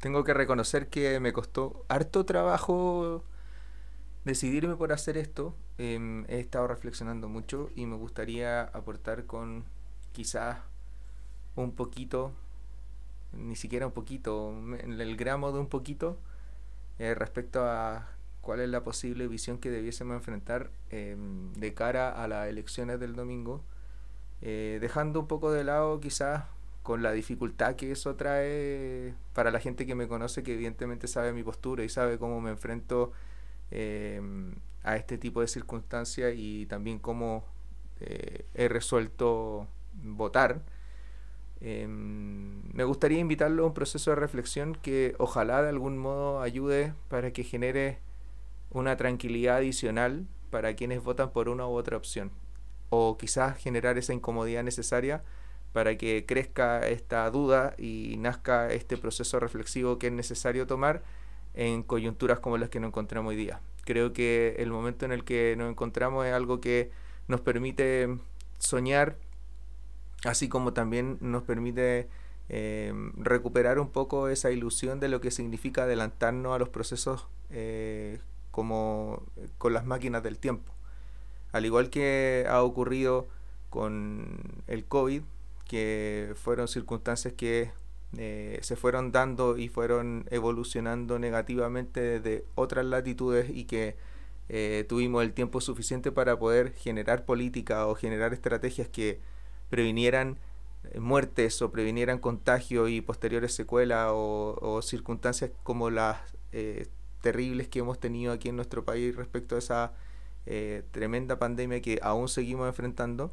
tengo que reconocer que me costó harto trabajo decidirme por hacer esto. Em, he estado reflexionando mucho y me gustaría aportar con quizás un poquito, ni siquiera un poquito, el gramo de un poquito, eh, respecto a cuál es la posible visión que debiésemos enfrentar em, de cara a las elecciones del domingo, eh, dejando un poco de lado quizás con la dificultad que eso trae para la gente que me conoce, que evidentemente sabe mi postura y sabe cómo me enfrento em, a este tipo de circunstancias y también cómo eh, he resuelto votar. Em, me gustaría invitarlo a un proceso de reflexión que ojalá de algún modo ayude para que genere una tranquilidad adicional para quienes votan por una u otra opción. O quizás generar esa incomodidad necesaria para que crezca esta duda y nazca este proceso reflexivo que es necesario tomar en coyunturas como las que nos encontramos hoy día. Creo que el momento en el que nos encontramos es algo que nos permite soñar, así como también nos permite eh, recuperar un poco esa ilusión de lo que significa adelantarnos a los procesos eh, como con las máquinas del tiempo. Al igual que ha ocurrido con el COVID, que fueron circunstancias que eh, se fueron dando y fueron evolucionando negativamente desde otras latitudes y que eh, tuvimos el tiempo suficiente para poder generar política o generar estrategias que previnieran eh, muertes o previnieran contagio y posteriores secuelas o, circunstancias como las terribles que hemos tenido aquí en nuestro país respecto a esa tremenda pandemia que aún seguimos enfrentando.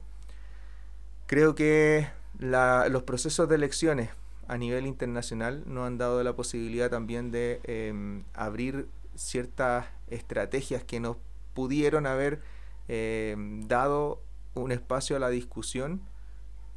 Creo que los procesos de elecciones a nivel internacional nos han dado la posibilidad también de em, abrir ciertas estrategias que nos pudieron haber em, dado un espacio a la discusión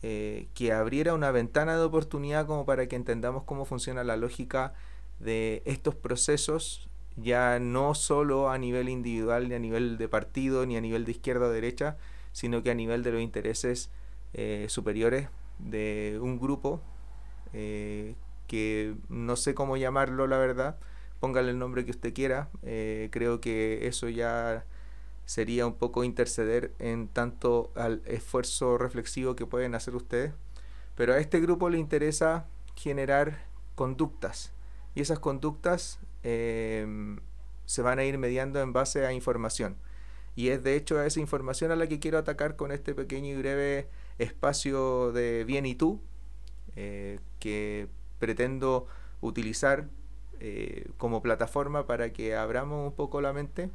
eh, que abriera una ventana de oportunidad como para que entendamos cómo funciona la lógica de estos procesos ya no solo a nivel individual ni a nivel de partido ni a nivel de izquierda o derecha sino que a nivel de los intereses eh, superiores de un grupo eh, que no sé cómo llamarlo, la verdad. Póngale el nombre que usted quiera. Eh, creo que eso ya sería un poco interceder en tanto al esfuerzo reflexivo que pueden hacer ustedes. Pero a este grupo le interesa generar conductas. Y esas conductas em, se van a ir mediando en base a información. Y es de hecho a esa información a la que quiero atacar con este pequeño y breve espacio de bien y tú eh, que pretendo utilizar eh, como plataforma para que abramos un poco la mente,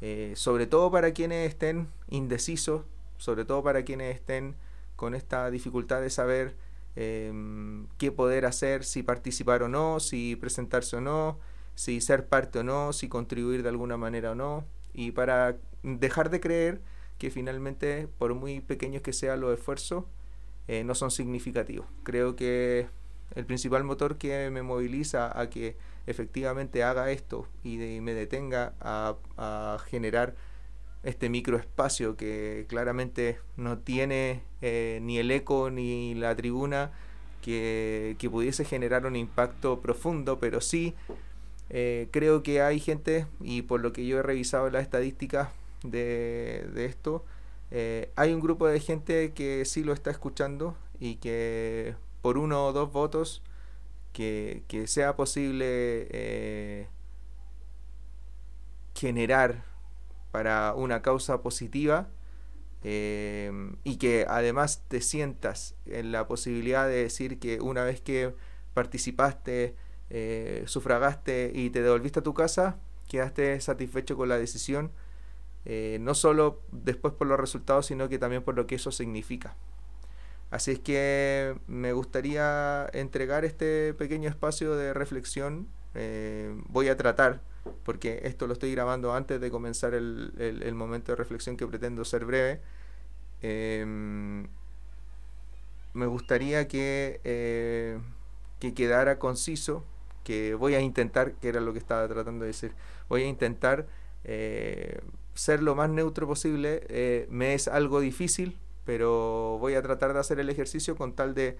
eh, sobre todo para quienes estén indecisos, sobre todo para quienes estén con esta dificultad de saber qué poder hacer, si participar o no, si presentarse o no, si ser parte o no, si contribuir de alguna manera o no, y para dejar de creer que finalmente, por muy pequeños que sean los esfuerzos, eh, no son significativos. Creo que el principal motor que me moviliza a que efectivamente haga esto y me detenga a, generar este microespacio que claramente no tiene eh, ni el eco ni la tribuna que, pudiese generar un impacto profundo, pero sí eh, creo que hay gente, y por lo que yo he revisado las estadísticas, de, esto, eh, hay un grupo de gente que sí lo está escuchando y que por uno o dos votos que, sea posible eh, generar para una causa positiva eh, y que además te sientas en la posibilidad de decir que una vez que participaste, sufragaste y te devolviste a tu casa, quedaste satisfecho con la decisión eh, no solo después por los resultados, sino que también por lo que eso significa. Así es que me gustaría entregar este pequeño espacio de reflexión. Eh, voy a tratar, porque esto lo estoy grabando antes de comenzar el, momento de reflexión que pretendo ser breve. Em, me gustaría que, eh, que quedara conciso, que voy a intentar, que era lo que estaba tratando de decir, voy a intentar ser lo más neutro posible. Eh, me es algo difícil, pero voy a tratar de hacer el ejercicio con tal de,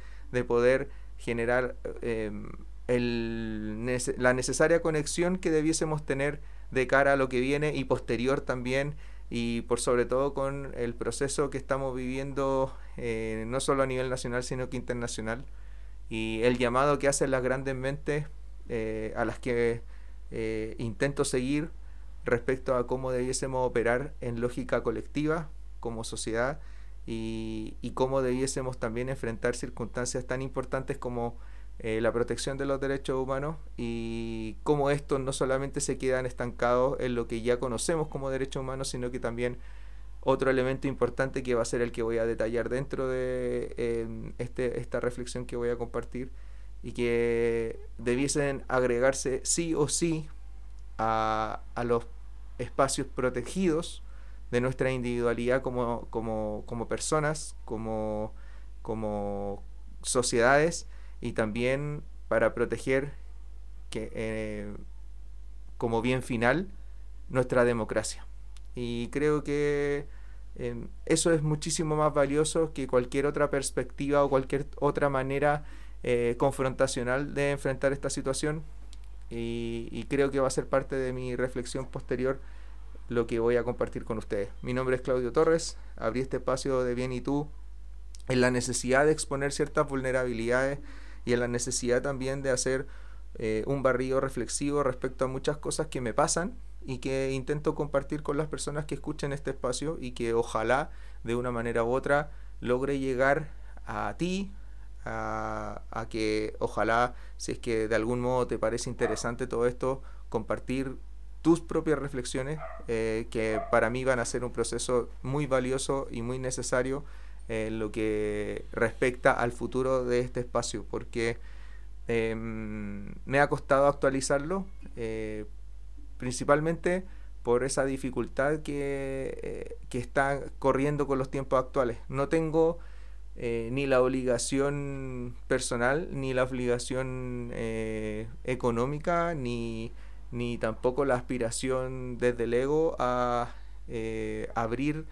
poder generar em, la necesaria conexión que debiésemos tener de cara a lo que viene y posterior también y por sobre todo con el proceso que estamos viviendo eh, no solo a nivel nacional sino que internacional y el llamado que hacen las grandes mentes eh, a las que eh, intento seguir respecto a cómo debiésemos operar en lógica colectiva como sociedad y, y cómo debiésemos también enfrentar circunstancias tan importantes como eh, la protección de los derechos humanos y cómo estos no solamente se quedan estancados en lo que ya conocemos como derechos humanos, sino que también otro elemento importante que va a ser el que voy a detallar dentro de em, este, esta reflexión que voy a compartir y que debiesen agregarse sí o sí a, los espacios protegidos de nuestra individualidad como, como, como personas, como, como sociedades y también para proteger que, eh, como bien final nuestra democracia. Y creo que em, eso es muchísimo más valioso que cualquier otra perspectiva o cualquier otra manera eh, confrontacional de enfrentar esta situación. Y, y, creo que va a ser parte de mi reflexión posterior lo que voy a compartir con ustedes. Mi nombre es Claudio Torres, abrí este espacio de Bien y Tú en la necesidad de exponer ciertas vulnerabilidades y en la necesidad también de hacer eh, un barrido reflexivo respecto a muchas cosas que me pasan y que intento compartir con las personas que escuchen este espacio y que ojalá de una manera u otra logre llegar a ti, a, que ojalá, si es que de algún modo te parece interesante todo esto, compartir tus propias reflexiones, eh, que para mí van a ser un proceso muy valioso y muy necesario en lo que respecta al futuro de este espacio, porque em, me ha costado actualizarlo, eh, principalmente por esa dificultad que, eh, que, está corriendo con los tiempos actuales. No tengo eh, ni la obligación personal, ni la obligación económica, ni, ni tampoco la aspiración desde el ego a abrir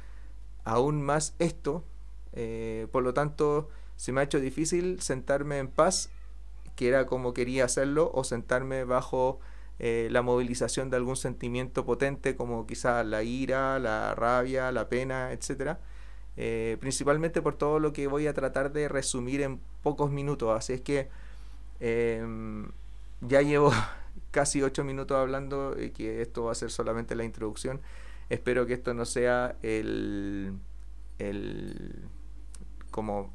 aún más esto eh, por lo tanto, se me ha hecho difícil sentarme en paz, que era como quería hacerlo, o sentarme bajo eh, la movilización de algún sentimiento potente, como quizá la ira, la rabia, la pena, etc. Eh, principalmente por todo lo que voy a tratar de resumir en pocos minutos. Así es que em, ya llevo casi ocho minutos hablando y que esto va a ser solamente la introducción. Espero que esto no sea el, el como,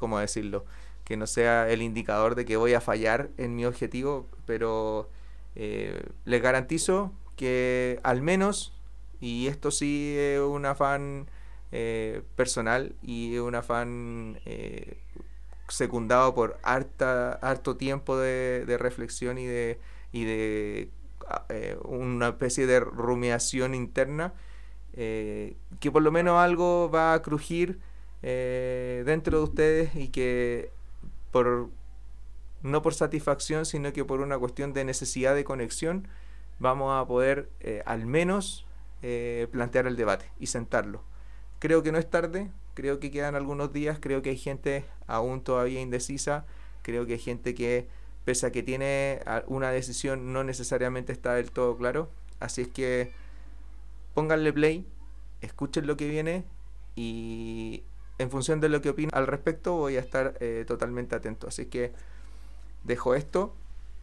¿cómo decirlo? Que no sea el indicador de que voy a fallar en mi objetivo, pero eh, les garantizo que al menos, y esto sí es un afán eh, personal y un afán eh, secundado por harta, harto tiempo de, reflexión y de, y de eh, una especie de rumiación interna, que por lo menos algo va a crujir eh, dentro de ustedes y que por no por satisfacción, sino que por una cuestión de necesidad de conexión, vamos a poder eh, al menos eh, plantear el debate y sentarlo. Creo que no es tarde, creo que quedan algunos días, creo que hay gente aún todavía indecisa, creo que hay gente que pese a que tiene una decisión no necesariamente está del todo claro, así es que pónganle play, escuchen lo que viene y en función de lo que opino al respecto, voy a estar eh, totalmente atento. Así que dejo esto.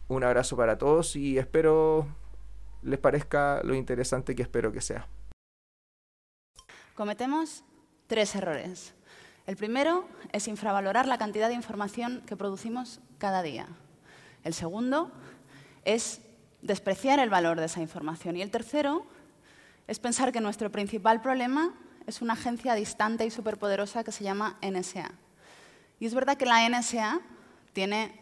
Un abrazo para todos y espero les parezca lo interesante que espero que sea. Cometemos tres errores. El primero es infravalorar la cantidad de información que producimos cada día. El segundo es despreciar el valor de esa información. Y el tercero es pensar que nuestro principal problema es una agencia distante y superpoderosa que se llama NSA. Y es verdad que la NSA tiene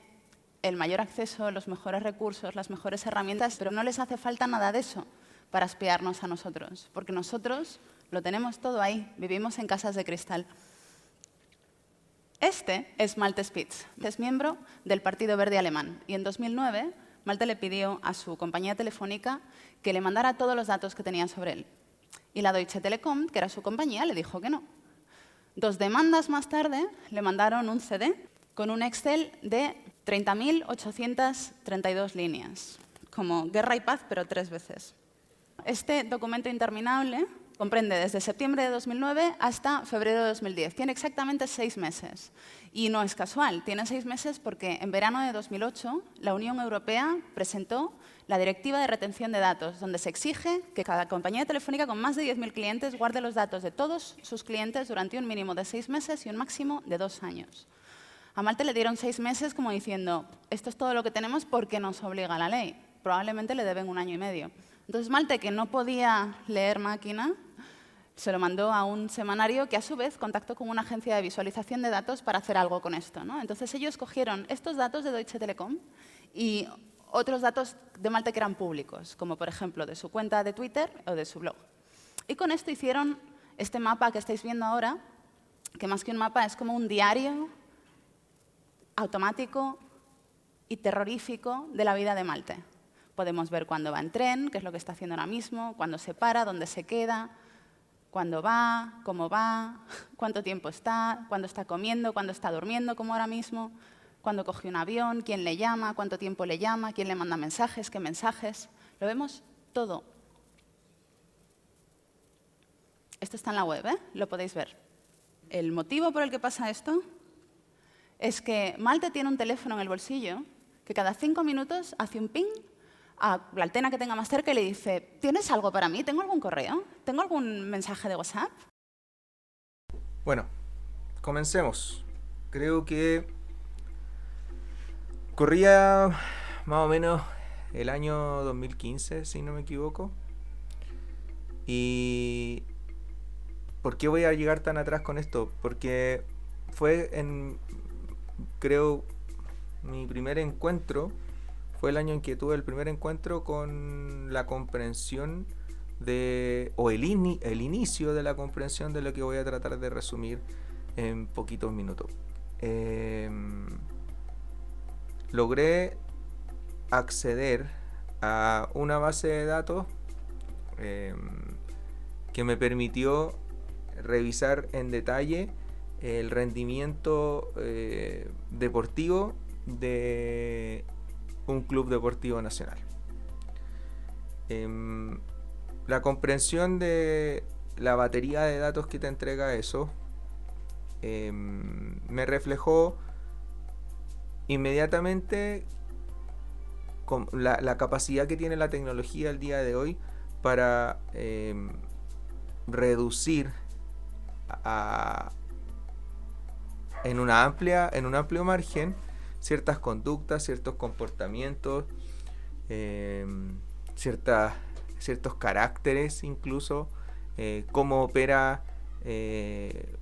el mayor acceso, los mejores recursos, las mejores herramientas, pero no les hace falta nada de eso para espiarnos a nosotros, porque nosotros lo tenemos todo ahí, vivimos en casas de cristal. Este es Malte Spitz, es miembro del Partido Verde Alemán y en 2009 Malte le pidió a su compañía telefónica que le mandara todos los datos que tenía sobre él. Y la Deutsche Telekom, que era su compañía, le dijo que no. Dos demandas más tarde le mandaron un CD con un Excel de 30.832 líneas, como guerra y paz, pero tres veces. Este documento interminable comprende desde septiembre de 2009 hasta febrero de 2010. Tiene exactamente seis meses. Y no es casual, tiene seis meses porque en verano de 2008 la Unión Europea presentó la Directiva de Retención de Datos, donde se exige que cada compañía telefónica con más de 10.000 clientes guarde los datos de todos sus clientes durante un mínimo de seis meses y un máximo de dos años. A Malte le dieron seis meses como diciendo, esto es todo lo que tenemos porque nos obliga la ley. Probablemente le deben un año y medio. Entonces Malte, que no podía leer máquina, se lo mandó a un semanario que a su vez contactó con una agencia de visualización de datos para hacer algo con esto. ¿no? Entonces ellos cogieron estos datos de Deutsche Telekom y otros datos de Malte que eran públicos, como por ejemplo de su cuenta de Twitter o de su blog. Y con esto hicieron este mapa que estáis viendo ahora, que más que un mapa es como un diario automático y terrorífico de la vida de Malte. Podemos ver cuándo va en tren, qué es lo que está haciendo ahora mismo, cuándo se para, dónde se queda, cuándo va, cómo va, cuánto tiempo está, cuándo está comiendo, cuándo está durmiendo, como ahora mismo, cuándo coge un avión, quién le llama, cuánto tiempo le llama, quién le manda mensajes, qué mensajes. Lo vemos todo. Esto está en la web, ¿eh? lo podéis ver. El motivo por el que pasa esto es que Malte tiene un teléfono en el bolsillo que cada cinco minutos hace un ping a la altena que tenga más cerca y le dice, ¿tienes algo para mí? ¿Tengo algún correo? ¿Tengo algún mensaje de WhatsApp? Bueno, comencemos. Creo que corría más o menos el año 2015, si no me equivoco. Y... ¿Por qué voy a llegar tan atrás con esto? Porque fue en, creo, mi primer encuentro fue el año en que tuve el primer encuentro con la comprensión de, o el, el inicio de la comprensión de lo que voy a tratar de resumir en poquitos minutos. Em, logré acceder a una base de datos em, que me permitió revisar en detalle el rendimiento eh, deportivo de un club deportivo nacional. Em, la comprensión de la batería de datos que te entrega eso em, me reflejó inmediatamente con la, capacidad que tiene la tecnología el día de hoy para em, reducir en una amplia en un amplio margen ciertas conductas, ciertos comportamientos, em, ciertos caracteres incluso, eh, cómo opera eh,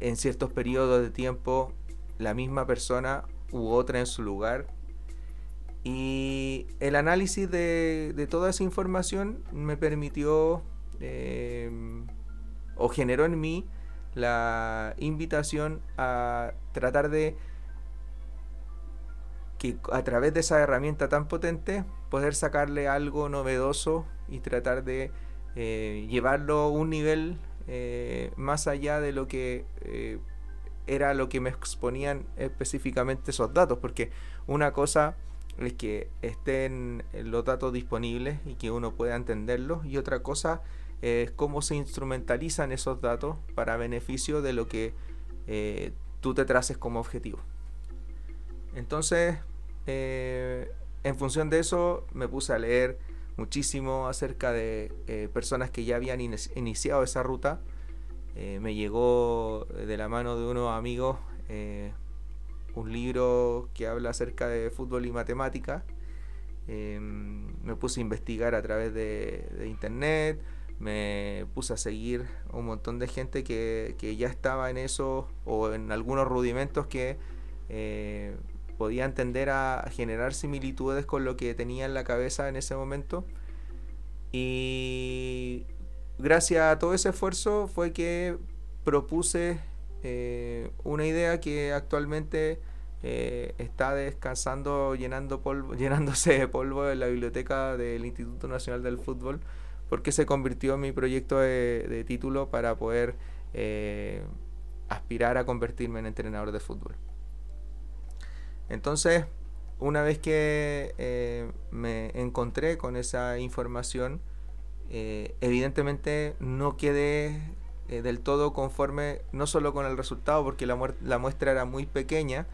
en ciertos periodos de tiempo la misma persona u otra en su lugar. Y el análisis de, toda esa información me permitió em, o generó en mí la invitación a tratar de que a través de esa herramienta tan potente poder sacarle algo novedoso y tratar de eh, llevarlo un nivel eh, más allá de lo que eh, era lo que me exponían específicamente esos datos, porque una cosa es que estén los datos disponibles y que uno pueda entenderlos y otra cosa es cómo se instrumentalizan esos datos para beneficio de lo que tú te traces como objetivo. Entonces, eh, en función de eso, me puse a leer muchísimo acerca de eh, personas que ya habían iniciado esa ruta. Eh, me llegó de la mano de unos amigos un libro que habla acerca de fútbol y matemática. Em, me puse a investigar a través de, internet, me puse a seguir un montón de gente que, que, ya estaba en eso o en algunos rudimentos que podía entender a, generar similitudes con lo que tenía en la cabeza en ese momento. Y gracias a todo ese esfuerzo fue que propuse eh, una idea que actualmente eh, está descansando, llenando polvo, llenándose de polvo en la biblioteca del Instituto Nacional del Fútbol, porque se convirtió en mi proyecto de, título para poder eh, aspirar a convertirme en entrenador de fútbol. Entonces, una vez que eh, me encontré con esa información, eh, evidentemente no quedé eh, del todo conforme, no solo con el resultado, porque la, la muestra era muy pequeña,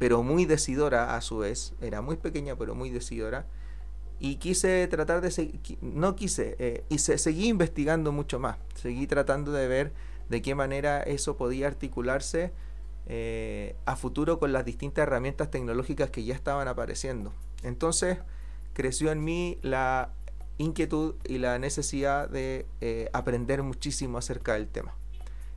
pero muy decidora a su vez, era muy pequeña pero muy decidora, y quise tratar de no quise, y se, seguí investigando mucho más, seguí tratando de ver de qué manera eso podía articularse eh, a futuro con las distintas herramientas tecnológicas que ya estaban apareciendo. Entonces creció en mí la inquietud y la necesidad de eh, aprender muchísimo acerca del tema.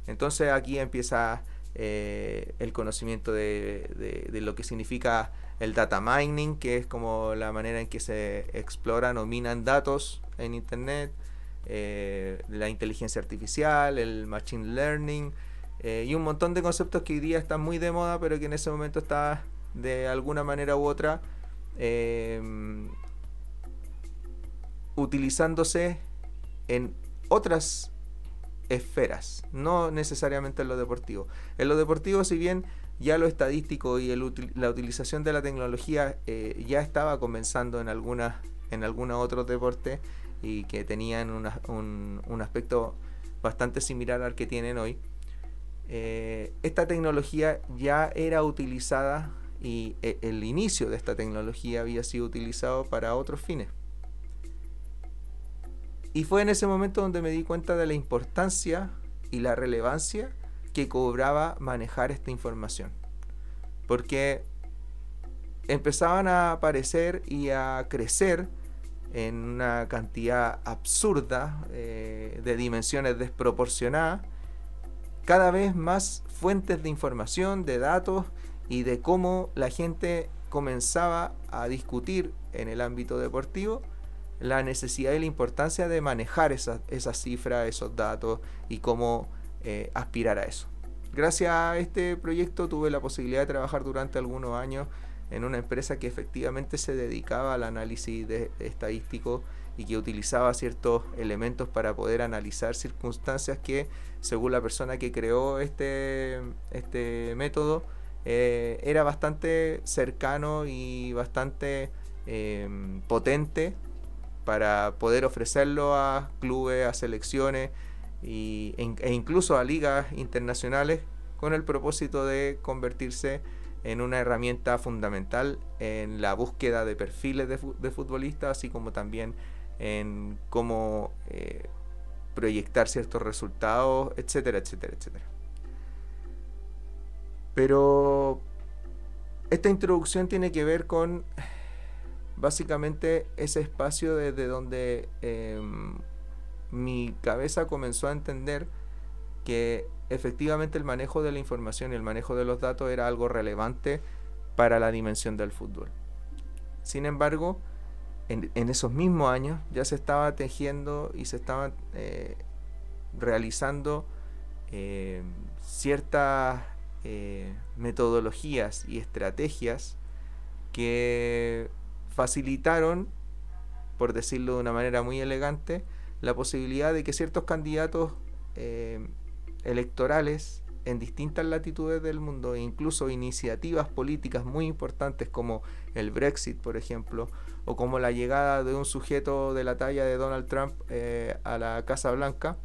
Entonces aquí empieza eh, el conocimiento de, lo que significa el data mining, que es como la manera en que se exploran o minan datos en Internet, la inteligencia artificial, el machine learning, eh, y un montón de conceptos que hoy día están muy de moda, pero que en ese momento está de alguna manera u otra em, utilizándose en otras esferas, no necesariamente en lo deportivo. En lo deportivo, si bien ya lo estadístico y la utilización de la tecnología eh, ya estaba comenzando en algunas en algunos otros deportes y que tenían un, un aspecto bastante similar al que tienen hoy. Eh, esta tecnología ya era utilizada y e, el inicio de esta tecnología había sido utilizado para otros fines. Y fue en ese momento donde me di cuenta de la importancia y la relevancia que cobraba manejar esta información. Porque empezaban a aparecer y a crecer en una cantidad absurda eh, de dimensiones desproporcionadas cada vez más fuentes de información, de datos y de cómo la gente comenzaba a discutir en el ámbito deportivo la necesidad y la importancia de manejar esas esa cifras, esos datos y cómo eh, aspirar a eso. Gracias a este proyecto tuve la posibilidad de trabajar durante algunos años en una empresa que efectivamente se dedicaba al análisis de, estadístico y que utilizaba ciertos elementos para poder analizar circunstancias que, según la persona que creó este, este método, eh, era bastante cercano y bastante em, potente para poder ofrecerlo a clubes, a selecciones y, e incluso a ligas internacionales con el propósito de convertirse en una herramienta fundamental en la búsqueda de perfiles de, de futbolistas, así como también en cómo eh, proyectar ciertos resultados, etcétera, etcétera, etcétera. Pero esta introducción tiene que ver con básicamente ese espacio desde donde em, mi cabeza comenzó a entender que efectivamente el manejo de la información y el manejo de los datos era algo relevante para la dimensión del fútbol. Sin embargo, en, esos mismos años ya se estaba tejiendo y se estaban eh, realizando eh, ciertas eh, metodologías y estrategias que facilitaron, por decirlo de una manera muy elegante, la posibilidad de que ciertos candidatos electorales en distintas latitudes del mundo, e incluso iniciativas políticas muy importantes como el Brexit, por ejemplo, o como la llegada de un sujeto de la talla de Donald Trump eh, a la Casa Blanca,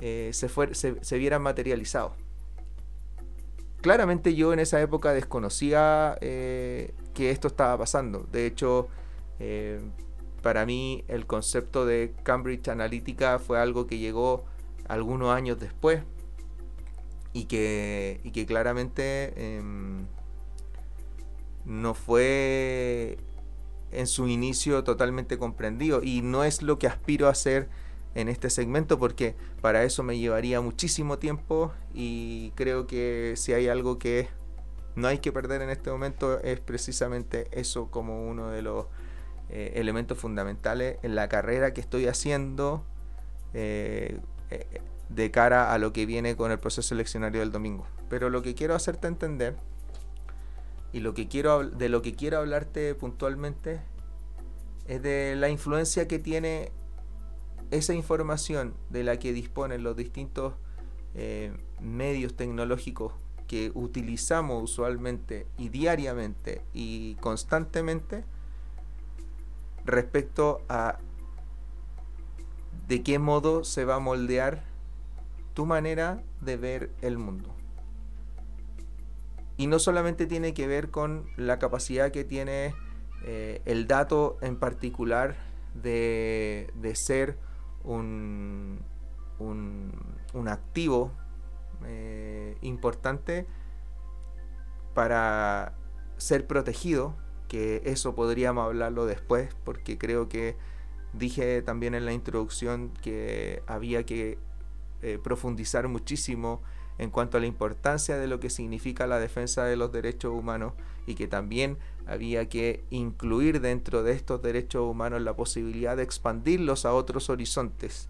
eh, se, se, vieran materializados. Claramente yo en esa época desconocía eh, que esto estaba pasando. De hecho, para mí el concepto de Cambridge Analytica fue algo que llegó algunos años después y que, y que claramente em, no fue en su inicio totalmente comprendido. Y no es lo que aspiro a hacer en este segmento porque para eso me llevaría muchísimo tiempo y creo que si hay algo que no hay que perder en este momento es precisamente eso como uno de los eh, elementos fundamentales en la carrera que estoy haciendo eh, eh, de cara a lo que viene con el proceso eleccionario del domingo. Pero lo que quiero hacerte entender y lo que quiero de lo que quiero hablarte puntualmente es de la influencia que tiene esa información de la que disponen los distintos eh, medios tecnológicos que utilizamos usualmente y diariamente y constantemente respecto a de qué modo se va a moldear tu manera de ver el mundo. Y no solamente tiene que ver con la capacidad que tiene eh, el dato en particular de, ser un, un, activo eh, importante para ser protegido, que eso podríamos hablarlo después, porque creo que dije también en la introducción que había que eh, profundizar muchísimo en cuanto a la importancia de lo que significa la defensa de los derechos humanos y que también había que incluir dentro de estos derechos humanos la posibilidad de expandirlos a otros horizontes,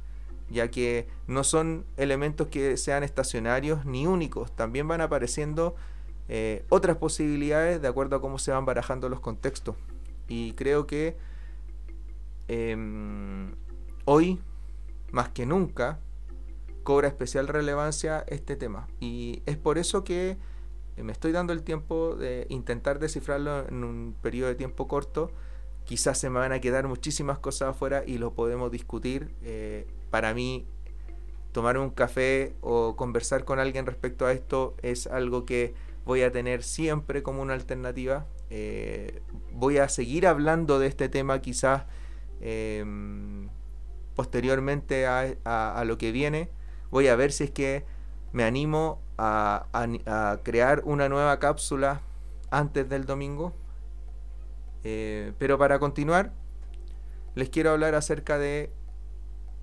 ya que no son elementos que sean estacionarios ni únicos, también van apareciendo eh, otras posibilidades de acuerdo a cómo se van barajando los contextos. Y creo que em, hoy, más que nunca, cobra especial relevancia este tema. Y es por eso que me estoy dando el tiempo de intentar descifrarlo en un periodo de tiempo corto. Quizás se me van a quedar muchísimas cosas afuera y lo podemos discutir. Eh, para mí, tomar un café o conversar con alguien respecto a esto es algo que voy a tener siempre como una alternativa. Eh, voy a seguir hablando de este tema quizás em, posteriormente a lo que viene voy a ver si es que me animo a, crear una nueva cápsula antes del domingo. Eh, pero para continuar, les quiero hablar acerca de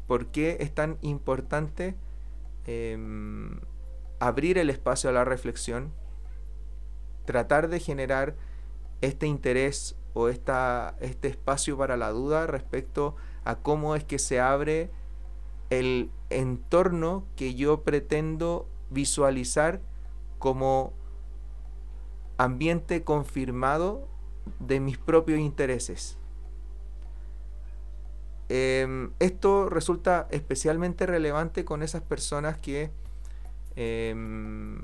por qué es tan importante em, abrir el espacio a la reflexión, tratar de generar este interés o esta, este espacio para la duda respecto a cómo es que se abre el entorno que yo pretendo visualizar como ambiente confirmado de mis propios intereses. Em, esto resulta especialmente relevante con esas personas que em,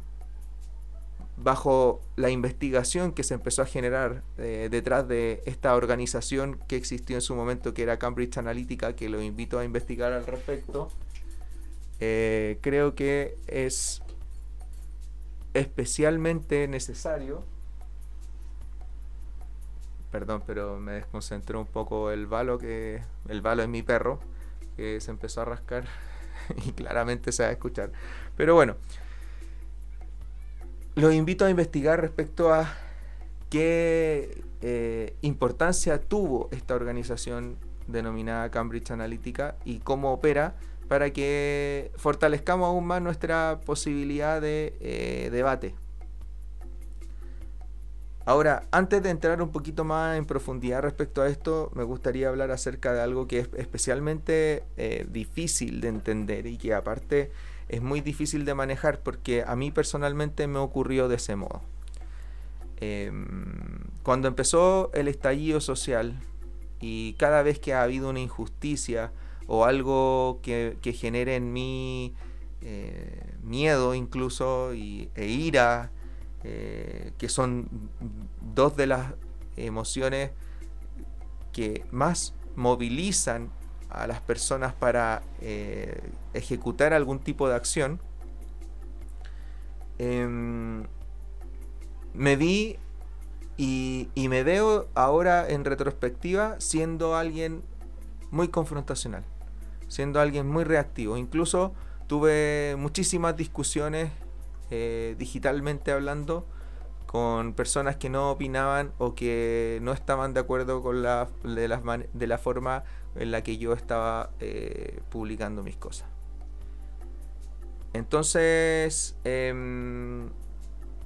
bajo la investigación que se empezó a generar eh, detrás de esta organización que existió en su momento, que era Cambridge Analytica, que lo invito a investigar al respecto, eh, creo que es especialmente necesario. Perdón, pero me desconcentró un poco el balo que. El balo es mi perro. Que se empezó a rascar. y claramente se va a escuchar. Pero bueno los invito a investigar respecto a qué eh, importancia tuvo esta organización denominada Cambridge Analytica y cómo opera para que fortalezcamos aún más nuestra posibilidad de eh, debate. Ahora, antes de entrar un poquito más en profundidad respecto a esto, me gustaría hablar acerca de algo que es especialmente eh, difícil de entender y que aparte es muy difícil de manejar porque a mí personalmente me ocurrió de ese modo. Em, cuando empezó el estallido social y cada vez que ha habido una injusticia o algo que, genere en mí eh, miedo incluso y, e ira, eh, que son dos de las emociones que más movilizan a las personas para eh, ejecutar algún tipo de acción, em, me vi y, y, me veo ahora en retrospectiva siendo alguien muy confrontacional, siendo alguien muy reactivo. Incluso tuve muchísimas discusiones eh, digitalmente hablando con personas que no opinaban o que no estaban de acuerdo con la, de, las de la forma en la que yo estaba eh, publicando mis cosas. Entonces, em,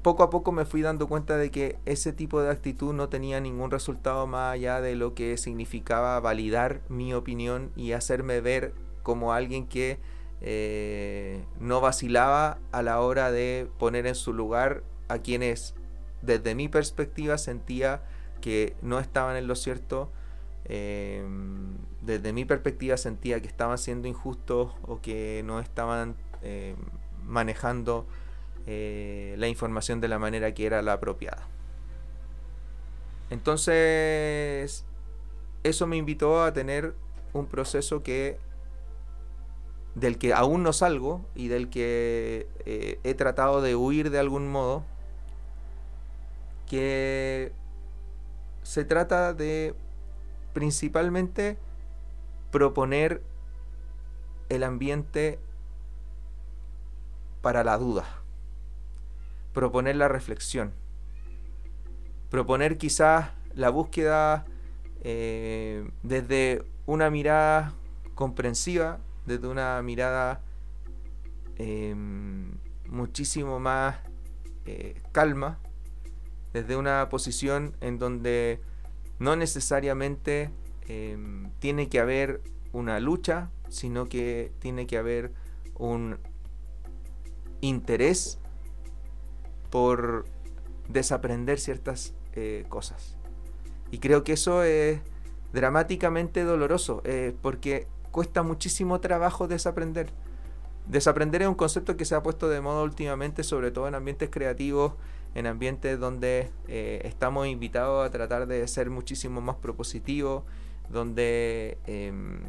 poco a poco me fui dando cuenta de que ese tipo de actitud no tenía ningún resultado más allá de lo que significaba validar mi opinión y hacerme ver como alguien que eh, no vacilaba a la hora de poner en su lugar a quienes desde mi perspectiva sentía que no estaban en lo cierto. Em, desde mi perspectiva sentía que estaban siendo injustos o que no estaban em, manejando eh, la información de la manera que era la apropiada. Entonces, eso me invitó a tener un proceso que del que aún no salgo y del que eh, he tratado de huir de algún modo, que se trata de principalmente proponer el ambiente para la duda, proponer la reflexión, proponer quizás la búsqueda eh, desde una mirada comprensiva, desde una mirada em, muchísimo más eh, calma, desde una posición en donde no necesariamente em, tiene que haber una lucha, sino que tiene que haber un interés por desaprender ciertas eh, cosas. Y creo que eso es dramáticamente doloroso, eh, porque cuesta muchísimo trabajo desaprender. Desaprender es un concepto que se ha puesto de moda últimamente, sobre todo en ambientes creativos, en ambientes donde eh, estamos invitados a tratar de ser muchísimo más propositivos, donde em,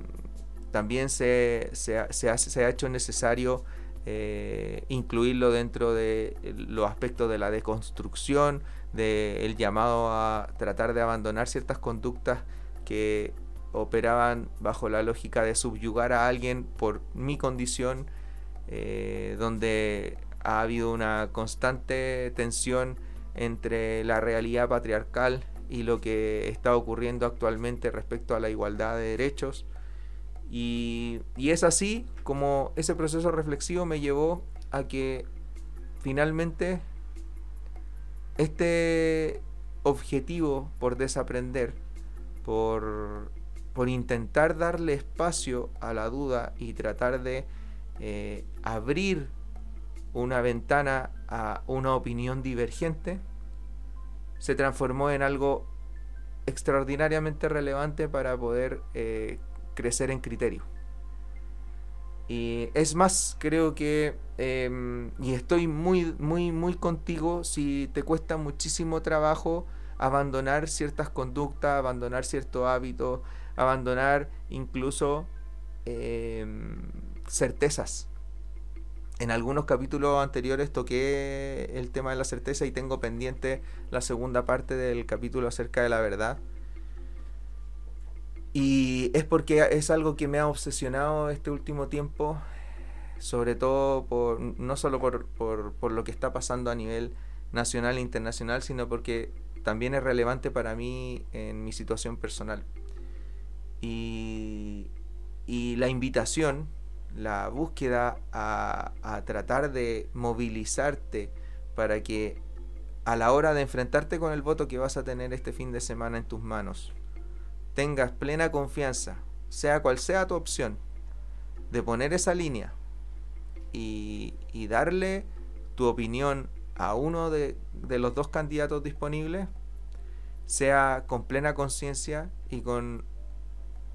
también se, se, ha, se, ha, hecho necesario eh, incluirlo dentro de los aspectos de la deconstrucción, del llamado a tratar de abandonar ciertas conductas que operaban bajo la lógica de subyugar a alguien por mi condición, eh, donde ha habido una constante tensión entre la realidad patriarcal y lo que está ocurriendo actualmente respecto a la igualdad de derechos. Y, es así como ese proceso reflexivo me llevó a que finalmente este objetivo por desaprender, por por intentar darle espacio a la duda y tratar de eh, abrir una ventana a una opinión divergente, se transformó en algo extraordinariamente relevante para poder eh, crecer en criterio. Y es más, creo que, em, y estoy muy, muy, muy contigo, si te cuesta muchísimo trabajo abandonar ciertas conductas, abandonar ciertos hábitos, abandonar incluso em, certezas. En algunos capítulos anteriores toqué el tema de la certeza y tengo pendiente la segunda parte del capítulo acerca de la verdad. Y es porque es algo que me ha obsesionado este último tiempo, sobre todo por, no solo por, por lo que está pasando a nivel nacional e internacional, sino porque también es relevante para mí en mi situación personal. Y, la invitación, la búsqueda a, tratar de movilizarte para que a la hora de enfrentarte con el voto que vas a tener este fin de semana en tus manos, tengas plena confianza, sea cual sea tu opción, de poner esa línea y, darle tu opinión a uno de, los dos candidatos disponibles, sea con plena conciencia y con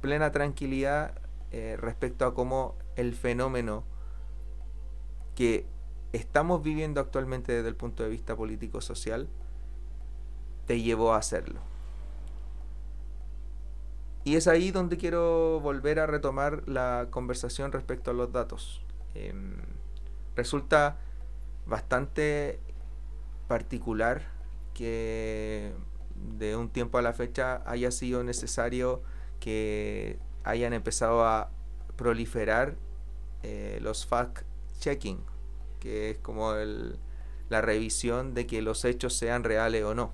plena tranquilidad eh, respecto a cómo el fenómeno que estamos viviendo actualmente desde el punto de vista político-social te llevó a hacerlo. Y es ahí donde quiero volver a retomar la conversación respecto a los datos. Em, resulta bastante particular que de un tiempo a la fecha haya sido necesario que hayan empezado a proliferar eh, los fact-checking, que es como la revisión de que los hechos sean reales o no.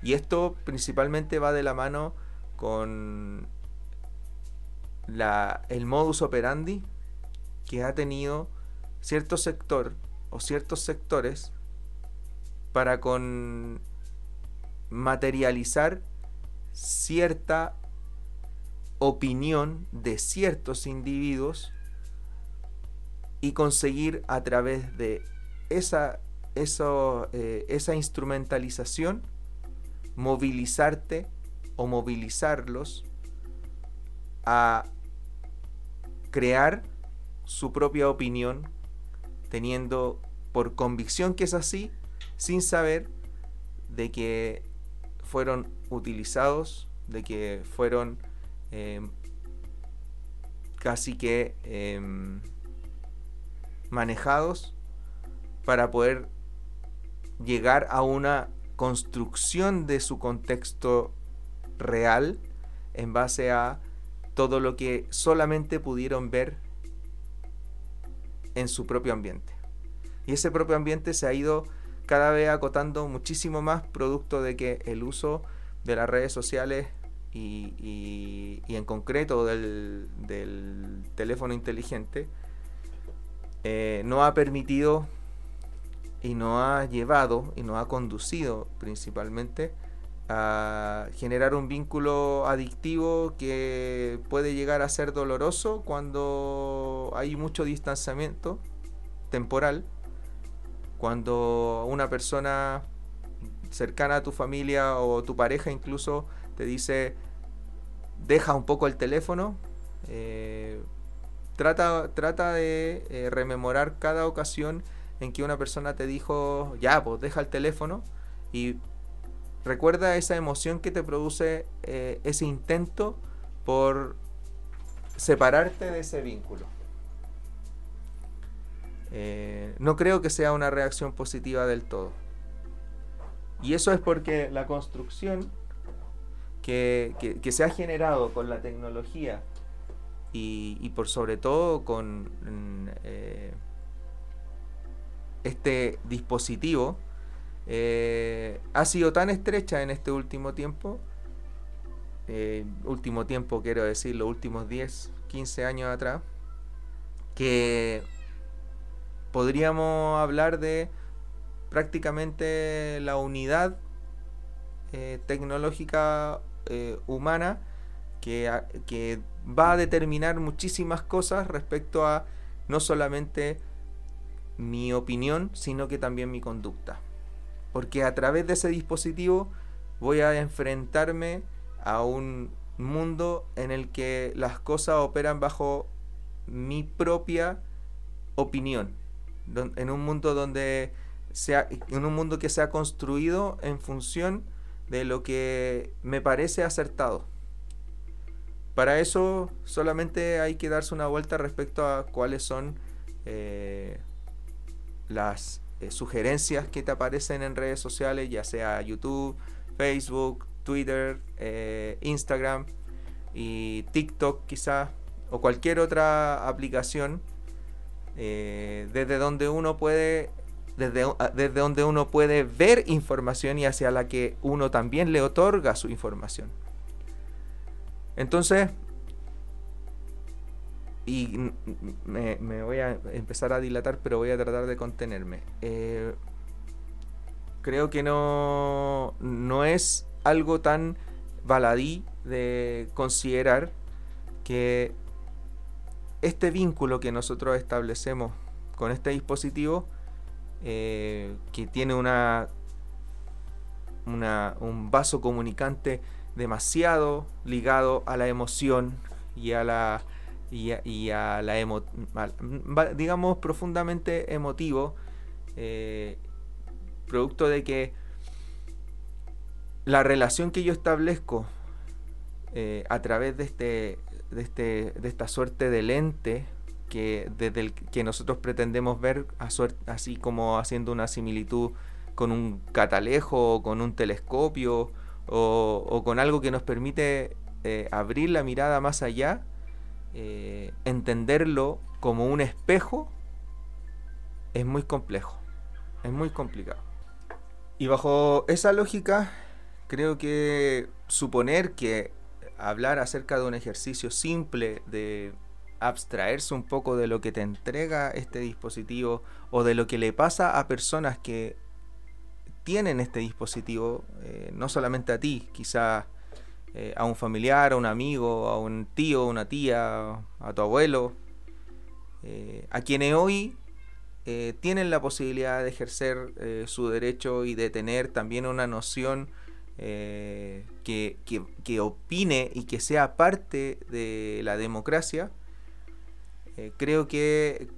Y esto principalmente va de la mano con la, el modus operandi que ha tenido cierto sector o ciertos sectores para con materializar cierta opinión de ciertos individuos y conseguir a través de esa, eh, esa instrumentalización movilizarte o movilizarlos a crear su propia opinión teniendo por convicción que es así, sin saber de que fueron utilizados, de que fueron em, casi que em, manejados para poder llegar a una construcción de su contexto real en base a todo lo que solamente pudieron ver en su propio ambiente. Y ese propio ambiente se ha ido cada vez acotando muchísimo más producto de que el uso de las redes sociales y, en concreto del, teléfono inteligente eh, no ha permitido y no ha llevado y no ha conducido principalmente a generar un vínculo adictivo que puede llegar a ser doloroso cuando hay mucho distanciamiento temporal, cuando una persona cercana a tu familia o tu pareja incluso te dice deja un poco el teléfono, eh, trata, trata de eh, rememorar cada ocasión en que una persona te dijo, ya, pues deja el teléfono y recuerda esa emoción que te produce eh, ese intento por separarte de ese vínculo. Eh, no creo que sea una reacción positiva del todo. Y eso es porque la construcción que, se ha generado con la tecnología y, por sobre todo con mm, eh, este dispositivo eh, ha sido tan estrecha en este último tiempo, eh, último tiempo quiero decir, los últimos 10, 15 años atrás, que podríamos hablar de prácticamente la unidad eh, tecnológica humana que, que va a determinar muchísimas cosas respecto a no solamente mi opinión, sino que también mi conducta. Porque a través de ese dispositivo voy a enfrentarme a un mundo en el que las cosas operan bajo mi propia opinión. En un mundo donde sea, en un mundo que se ha construido en función de lo que me parece acertado. Para eso solamente hay que darse una vuelta respecto a cuáles son eh, las eh, sugerencias que te aparecen en redes sociales, ya sea YouTube, Facebook, Twitter, eh, Instagram y TikTok quizás, o cualquier otra aplicación, eh, desde donde uno puede desde, desde, donde uno puede ver información y hacia la que uno también le otorga su información. Entonces, y me, voy a empezar a dilatar, pero voy a tratar de contenerme. Eh, creo que no, no es algo tan baladí de considerar que este vínculo que nosotros establecemos con este dispositivo, eh, que tiene una, una, un vaso comunicante demasiado ligado a la emoción y a la y a, la emo, digamos profundamente emotivo, eh, producto de que la relación que yo establezco eh, a través de este, de este de esta suerte de lente que desde el que nosotros pretendemos ver así como haciendo una similitud con un catalejo o con un telescopio o, con algo que nos permite eh, abrir la mirada más allá eh, entenderlo como un espejo es muy complejo, es muy complicado. Y bajo esa lógica, creo que suponer que hablar acerca de un ejercicio simple de abstraerse un poco de lo que te entrega este dispositivo o de lo que le pasa a personas que tienen este dispositivo, eh, no solamente a ti, quizá eh, a un familiar, a un amigo, a un tío, una tía, a tu abuelo, eh, a quienes hoy eh, tienen la posibilidad de ejercer su derecho y de tener también una noción que, que, opine y que sea parte de la democracia, creo que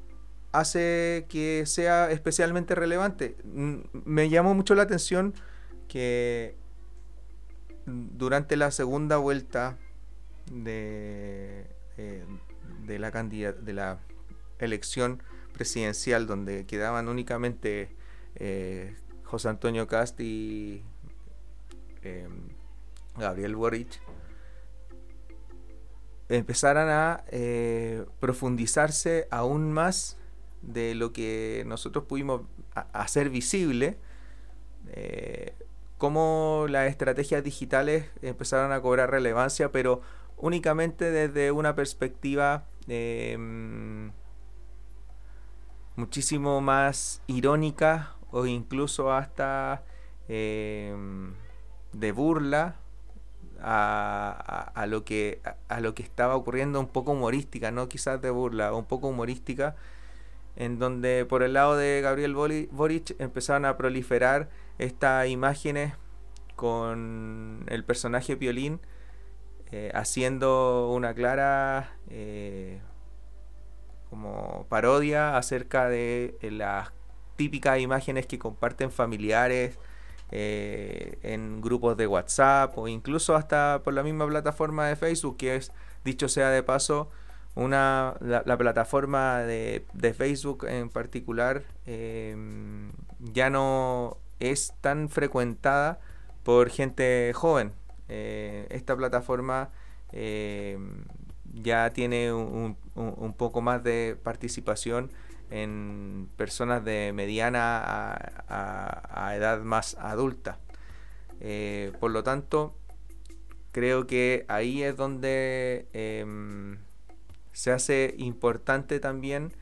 hace que sea especialmente relevante. Me llamó mucho la atención que durante la segunda vuelta de, eh, de la de la elección presidencial donde quedaban únicamente eh, José Antonio Cast y eh, Gabriel Boric empezaran a profundizarse aún más de lo que nosotros pudimos hacer visible cómo las estrategias digitales empezaron a cobrar relevancia, pero únicamente desde una perspectiva em, muchísimo más irónica o incluso hasta em, de burla a, lo que, a, lo que estaba ocurriendo un poco humorística, no quizás de burla, un poco humorística, en donde por el lado de Gabriel Boric empezaron a proliferar estas imágenes con el personaje Piolín eh, haciendo una clara eh, como parodia acerca de eh, las típicas imágenes que comparten familiares en grupos de WhatsApp o incluso hasta por la misma plataforma de Facebook que es dicho sea de paso una la, plataforma de, de, Facebook en particular ya no es tan frecuentada por gente joven. Eh, esta plataforma eh, ya tiene un, poco más de participación en personas de mediana a, edad más adulta. Eh, por lo tanto, creo que ahí es donde em, se hace importante también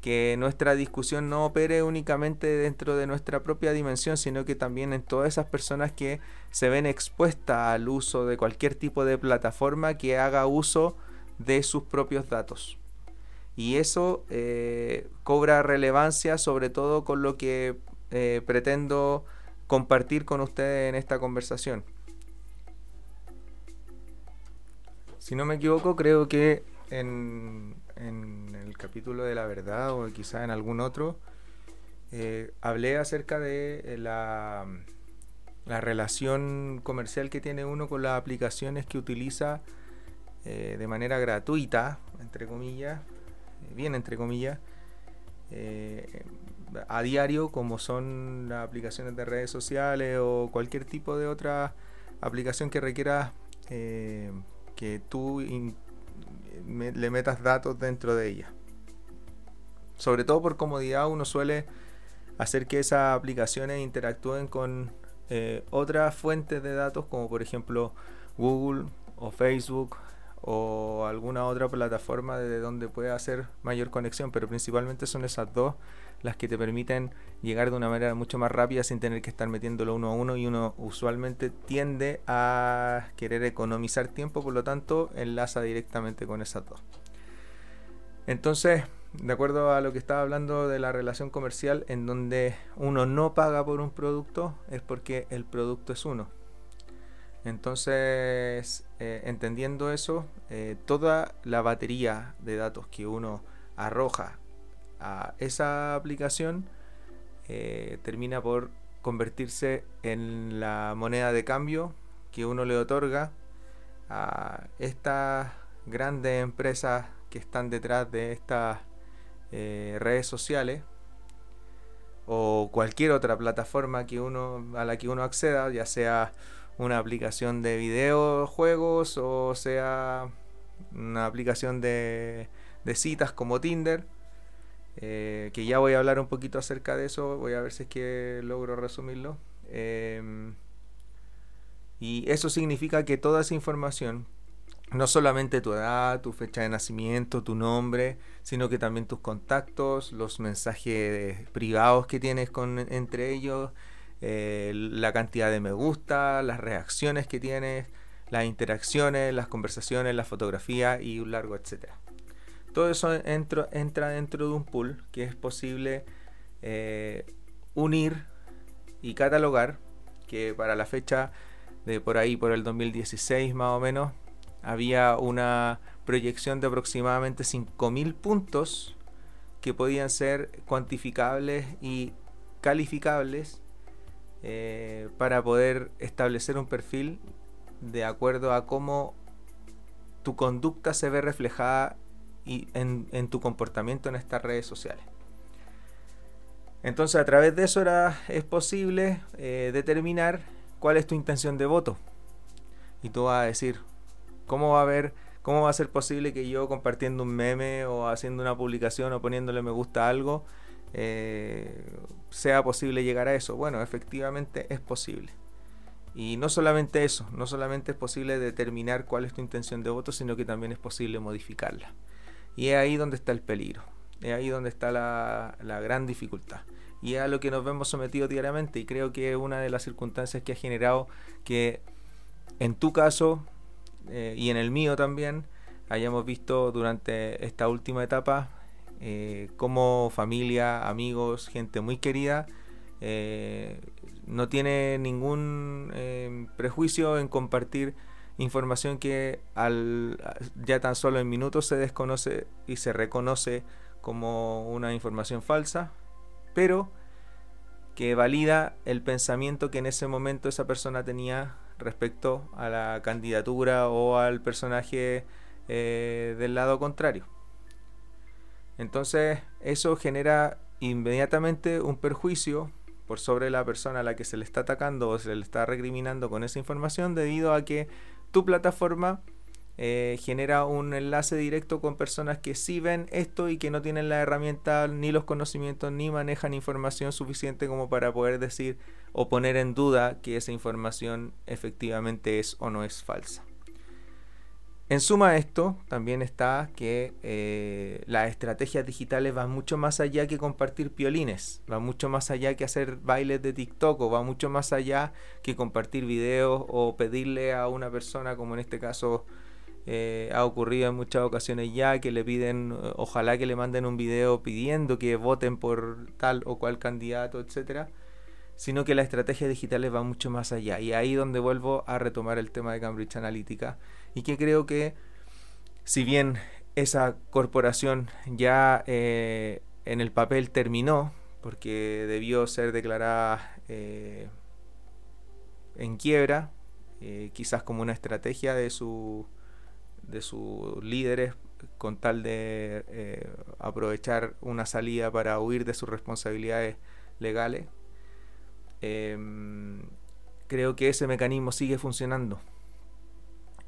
que nuestra discusión no opere únicamente dentro de nuestra propia dimensión, sino que también en todas esas personas que se ven expuestas al uso de cualquier tipo de plataforma que haga uso de sus propios datos. Y eso eh, cobra relevancia sobre todo con lo que eh, pretendo compartir con ustedes en esta conversación. Si no me equivoco, creo que en, en el capítulo de la verdad o quizá en algún otro, eh, hablé acerca de eh, la, la, relación comercial que tiene uno con las aplicaciones que utiliza eh, de manera gratuita, entre comillas, bien entre comillas, a diario, como son las aplicaciones de redes sociales o cualquier tipo de otra aplicación que requiera que tú le metas datos dentro de ella. Sobre todo por comodidad uno suele hacer que esas aplicaciones interactúen con eh, otras fuentes de datos como por ejemplo Google o Facebook o alguna otra plataforma de donde pueda hacer mayor conexión, pero principalmente son esas dos las que te permiten llegar de una manera mucho más rápida sin tener que estar metiéndolo uno a uno y uno usualmente tiende a querer economizar tiempo, por lo tanto enlaza directamente con esas dos. Entonces, de acuerdo a lo que estaba hablando de la relación comercial, en donde uno no paga por un producto, es porque el producto es uno. Entonces, eh, entendiendo eso, eh, toda la batería de datos que uno arroja a esa aplicación eh, termina por convertirse en la moneda de cambio que uno le otorga a estas grandes empresas que están detrás de estas eh, redes sociales o cualquier otra plataforma que uno a la que uno acceda, ya sea una aplicación de videojuegos o sea una aplicación de, de citas como Tinder eh, que ya voy a hablar un poquito acerca de eso, voy a ver si es que logro resumirlo. Em, y eso significa que toda esa información, no solamente tu edad, tu fecha de nacimiento, tu nombre, sino que también tus contactos, los mensajes privados que tienes con, entre ellos, eh, la cantidad de me gusta, las reacciones que tienes, las interacciones, las conversaciones, la fotografía y un largo etcétera. Todo eso entra dentro de un pool que es posible eh, unir y catalogar, que para la fecha de por ahí, por el 2016 más o menos, había una proyección de aproximadamente 5.000 puntos que podían ser cuantificables y calificables eh, para poder establecer un perfil de acuerdo a cómo tu conducta se ve reflejada en, tu comportamiento en estas redes sociales. Entonces a través de eso es posible eh, determinar cuál es tu intención de voto. Y tú vas a decir, ¿cómo va a haber, cómo va a ser posible que yo compartiendo un meme o haciendo una publicación o poniéndole me gusta algo eh, sea posible llegar a eso? Bueno, efectivamente es posible. Y no solamente eso, no solamente es posible determinar cuál es tu intención de voto, sino que también es posible modificarla. Y es ahí donde está el peligro, es ahí donde está la, gran dificultad. Y es a lo que nos vemos sometidos diariamente y creo que es una de las circunstancias que ha generado que en tu caso eh, y en el mío también hayamos visto durante esta última etapa eh, como familia, amigos, gente muy querida, eh, no tiene ningún prejuicio en compartir información que al, ya tan solo en minutos se desconoce y se reconoce como una información falsa, pero que valida el pensamiento que en ese momento esa persona tenía respecto a la candidatura o al personaje eh, del lado contrario. Entonces eso genera inmediatamente un perjuicio por sobre la persona a la que se le está atacando o se le está recriminando con esa información debido a que tu plataforma eh, genera un enlace directo con personas que sí ven esto y que no tienen la herramienta ni los conocimientos ni manejan información suficiente como para poder decir o poner en duda que esa información efectivamente es o no es falsa. En suma a esto, también está que eh, las estrategias digitales van mucho más allá que compartir piolines, va mucho más allá que hacer bailes de TikTok o va mucho más allá que compartir videos o pedirle a una persona, como en este caso eh, ha ocurrido en muchas ocasiones ya, que le piden, ojalá que le manden un video pidiendo que voten por tal o cual candidato, etcétera sino que las estrategias digitales van mucho más allá. Y ahí donde vuelvo a retomar el tema de Cambridge Analytica y que creo que si bien esa corporación ya eh, en el papel terminó, porque debió ser declarada eh, en quiebra, eh, quizás como una estrategia de, su, de sus líderes con tal de aprovechar una salida para huir de sus responsabilidades legales. Creo que ese mecanismo sigue funcionando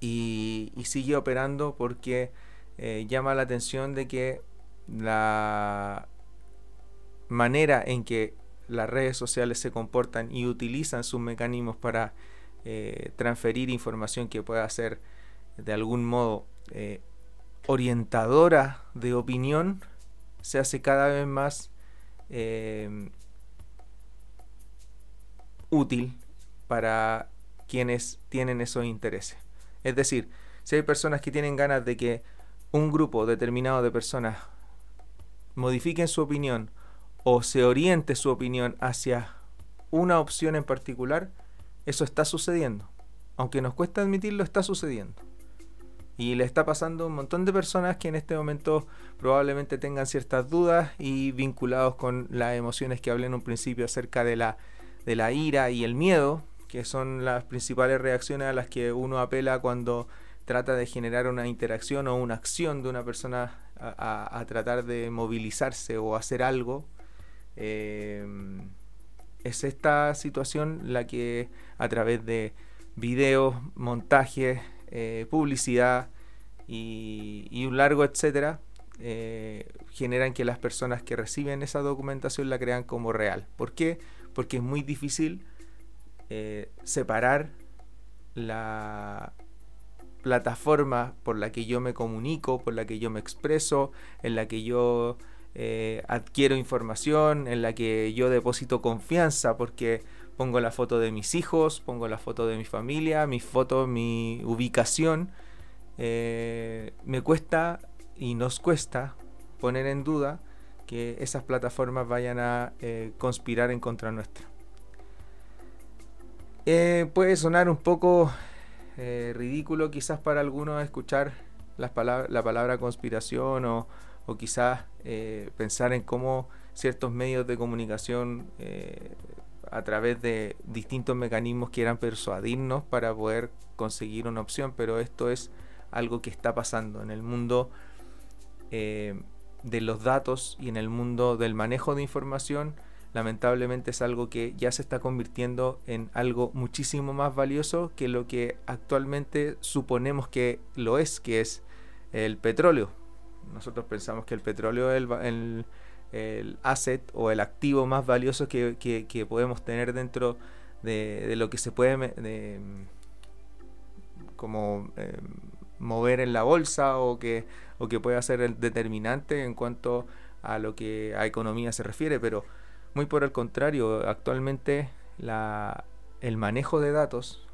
y, sigue operando porque eh, llama la atención de que la manera en que las redes sociales se comportan y utilizan sus mecanismos para eh, transferir información que pueda ser de algún modo eh, orientadora de opinión se hace cada vez más útil para quienes tienen esos intereses. Es decir, si hay personas que tienen ganas de que un grupo determinado de personas modifiquen su opinión o se oriente su opinión hacia una opción en particular, eso está sucediendo. Aunque nos cuesta admitirlo, está sucediendo. Y le está pasando a un montón de personas que en este momento probablemente tengan ciertas dudas y vinculados con las emociones que hablé en un principio acerca de la, de la ira y el miedo, que son las principales reacciones a las que uno apela cuando trata de generar una interacción o una acción de una persona a, tratar de movilizarse o hacer algo. Eh, es esta situación la que a través de videos, montajes, eh, publicidad y, un largo etcétera, eh, generan que las personas que reciben esa documentación la crean como real. ¿Por qué? Porque es muy difícil eh, separar la plataforma por la que yo me comunico, por la que yo me expreso, en la que yo eh, adquiero información, en la que yo deposito confianza porque pongo la foto de mis hijos, pongo la foto de mi familia, mis fotos, mi ubicación. Eh, me cuesta y nos cuesta poner en duda que esas plataformas vayan a conspirar en contra nuestra. Eh, puede sonar un poco eh, ridículo quizás para algunos escuchar la palabra conspiración o, o quizás eh, pensar en cómo ciertos medios de comunicación eh, a través de distintos mecanismos quieran persuadirnos para poder conseguir una opción, pero esto es algo que está pasando en el mundo de los datos y en el mundo del manejo de información. Lamentablemente es algo que ya se está convirtiendo en algo muchísimo más valioso que lo que actualmente suponemos que lo es, que es el petróleo. Nosotros pensamos que el petróleo es el, el, asset o el activo más valioso que, que, podemos tener dentro de, lo que se puede de, como eh, mover en la bolsa o que, o que pueda ser el determinante en cuanto a lo que a economía se refiere, pero muy por el contrario, actualmente la, el manejo de datos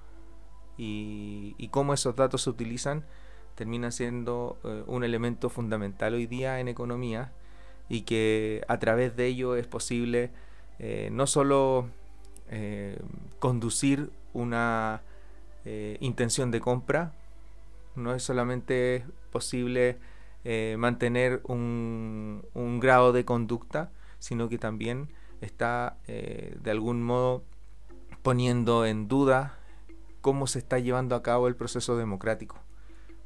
y, cómo esos datos se utilizan termina siendo eh, un elemento fundamental hoy día en economía y que a través de ello es posible eh, no solo eh, conducir una intención de compra, no es solamente posible mantener un, un, grado de conducta, sino que también está de algún modo poniendo en duda cómo se está llevando a cabo el proceso democrático.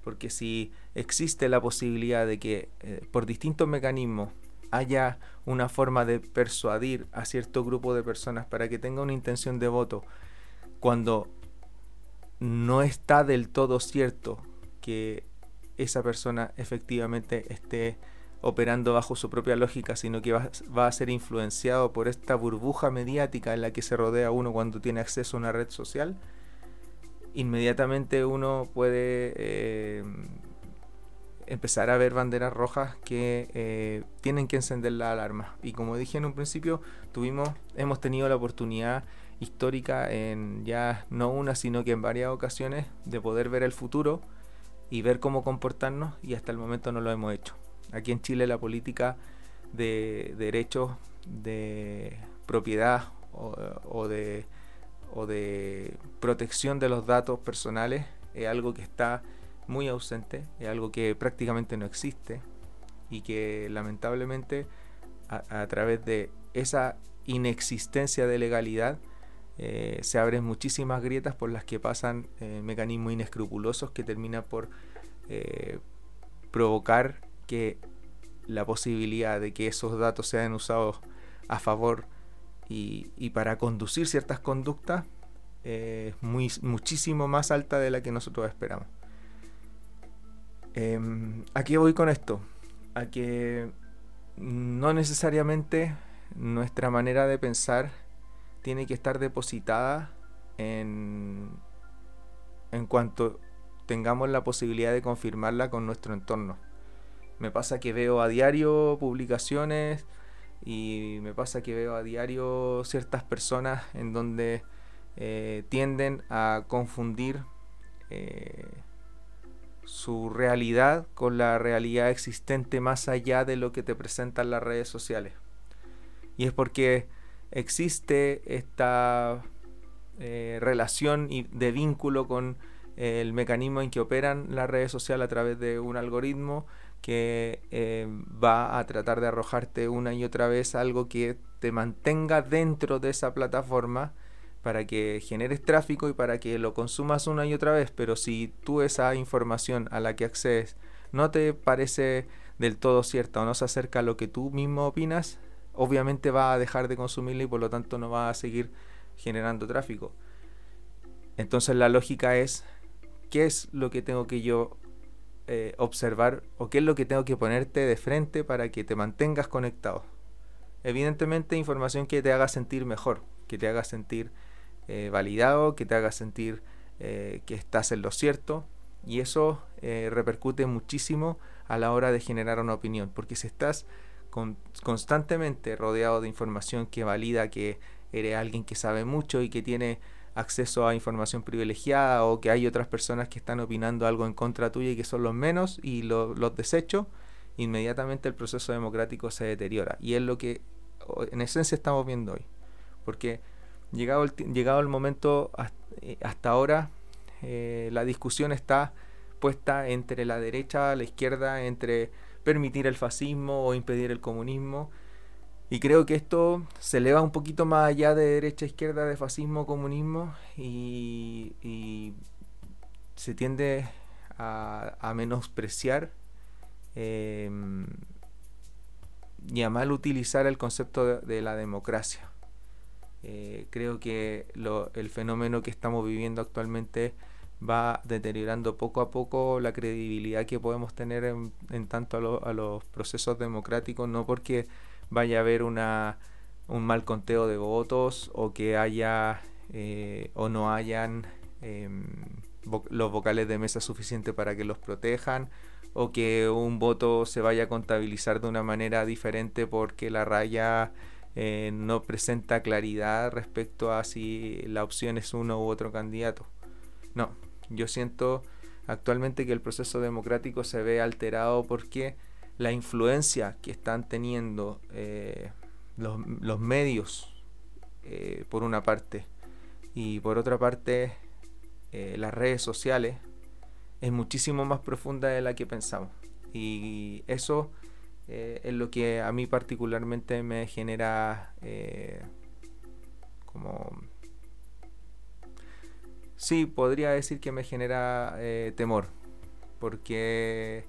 Porque si existe la posibilidad de que eh, por distintos mecanismos haya una forma de persuadir a cierto grupo de personas para que tenga una intención de voto, cuando no está del todo cierto que esa persona efectivamente esté operando bajo su propia lógica, sino que va, a ser influenciado por esta burbuja mediática en la que se rodea uno cuando tiene acceso a una red social, inmediatamente uno puede eh, empezar a ver banderas rojas que eh, tienen que encender la alarma. Y como dije en un principio, tuvimos, hemos tenido la oportunidad histórica en ya no una, sino que en varias ocasiones de poder ver el futuro y ver cómo comportarnos y hasta el momento no lo hemos hecho. Aquí en Chile la política de derechos de propiedad o de o de protección de los datos personales es algo que está muy ausente, es algo que prácticamente no existe y que lamentablemente a, través de esa inexistencia de legalidad eh, se abren muchísimas grietas por las que pasan eh, mecanismos inescrupulosos que terminan por eh, provocar que la posibilidad de que esos datos sean usados a favor y, para conducir ciertas conductas es muy, muchísimo más alta de la que nosotros esperamos. Eh, ¿A qué voy con esto? A que no necesariamente nuestra manera de pensar tiene que estar depositada en, en cuanto tengamos la posibilidad de confirmarla con nuestro entorno. Me pasa que veo a diario publicaciones y me pasa que veo a diario ciertas personas en donde eh, tienden a confundir eh, su realidad con la realidad existente más allá de lo que te presentan las redes sociales. Y es porque existe esta eh, relación y de vínculo con el mecanismo en que operan las redes sociales a través de un algoritmo que eh, va a tratar de arrojarte una y otra vez algo que te mantenga dentro de esa plataforma para que generes tráfico y para que lo consumas una y otra vez, pero si tú esa información a la que accedes no te parece del todo cierta o no se acerca a lo que tú mismo opinas, obviamente va a dejar de consumirla y por lo tanto no va a seguir generando tráfico. Entonces la lógica es, ¿qué es lo que tengo que yo eh, observar o qué es lo que tengo que ponerte de frente para que te mantengas conectado. Evidentemente información que te haga sentir mejor, que te haga sentir eh, validado, que te haga sentir eh, que estás en lo cierto y eso repercute muchísimo a la hora de generar una opinión, porque si estás constantemente rodeado de información que valida que eres alguien que sabe mucho y que tiene acceso a información privilegiada o que hay otras personas que están opinando algo en contra tuya y que son los menos y los desechos, inmediatamente el proceso democrático se deteriora. Y es lo que en esencia estamos viendo hoy. Porque llegado el, llegado el momento eh, hasta, ahora, eh, la discusión está puesta entre la derecha, la izquierda, entre permitir el fascismo o impedir el comunismo. Y creo que esto se eleva un poquito más allá de derecha, izquierda, de fascismo, comunismo y, se tiende a, menospreciar em, y a mal utilizar el concepto de, la democracia. Eh, creo que el fenómeno que estamos viviendo actualmente va deteriorando poco a poco la credibilidad que podemos tener en, tanto a, los procesos democráticos, no porque vaya a haber una, un mal conteo de votos o que haya eh, o no hayan em, los vocales de mesa suficientes para que los protejan o que un voto se vaya a contabilizar de una manera diferente porque la raya eh, no presenta claridad respecto a si la opción es uno u otro candidato. No, yo siento actualmente que el proceso democrático se ve alterado porque la influencia que están teniendo eh, los, medios, eh, por una parte, y por otra parte, eh, las redes sociales, es muchísimo más profunda de la que pensamos. Y eso es lo que a mí particularmente me genera como sí, podría decir que me genera temor, porque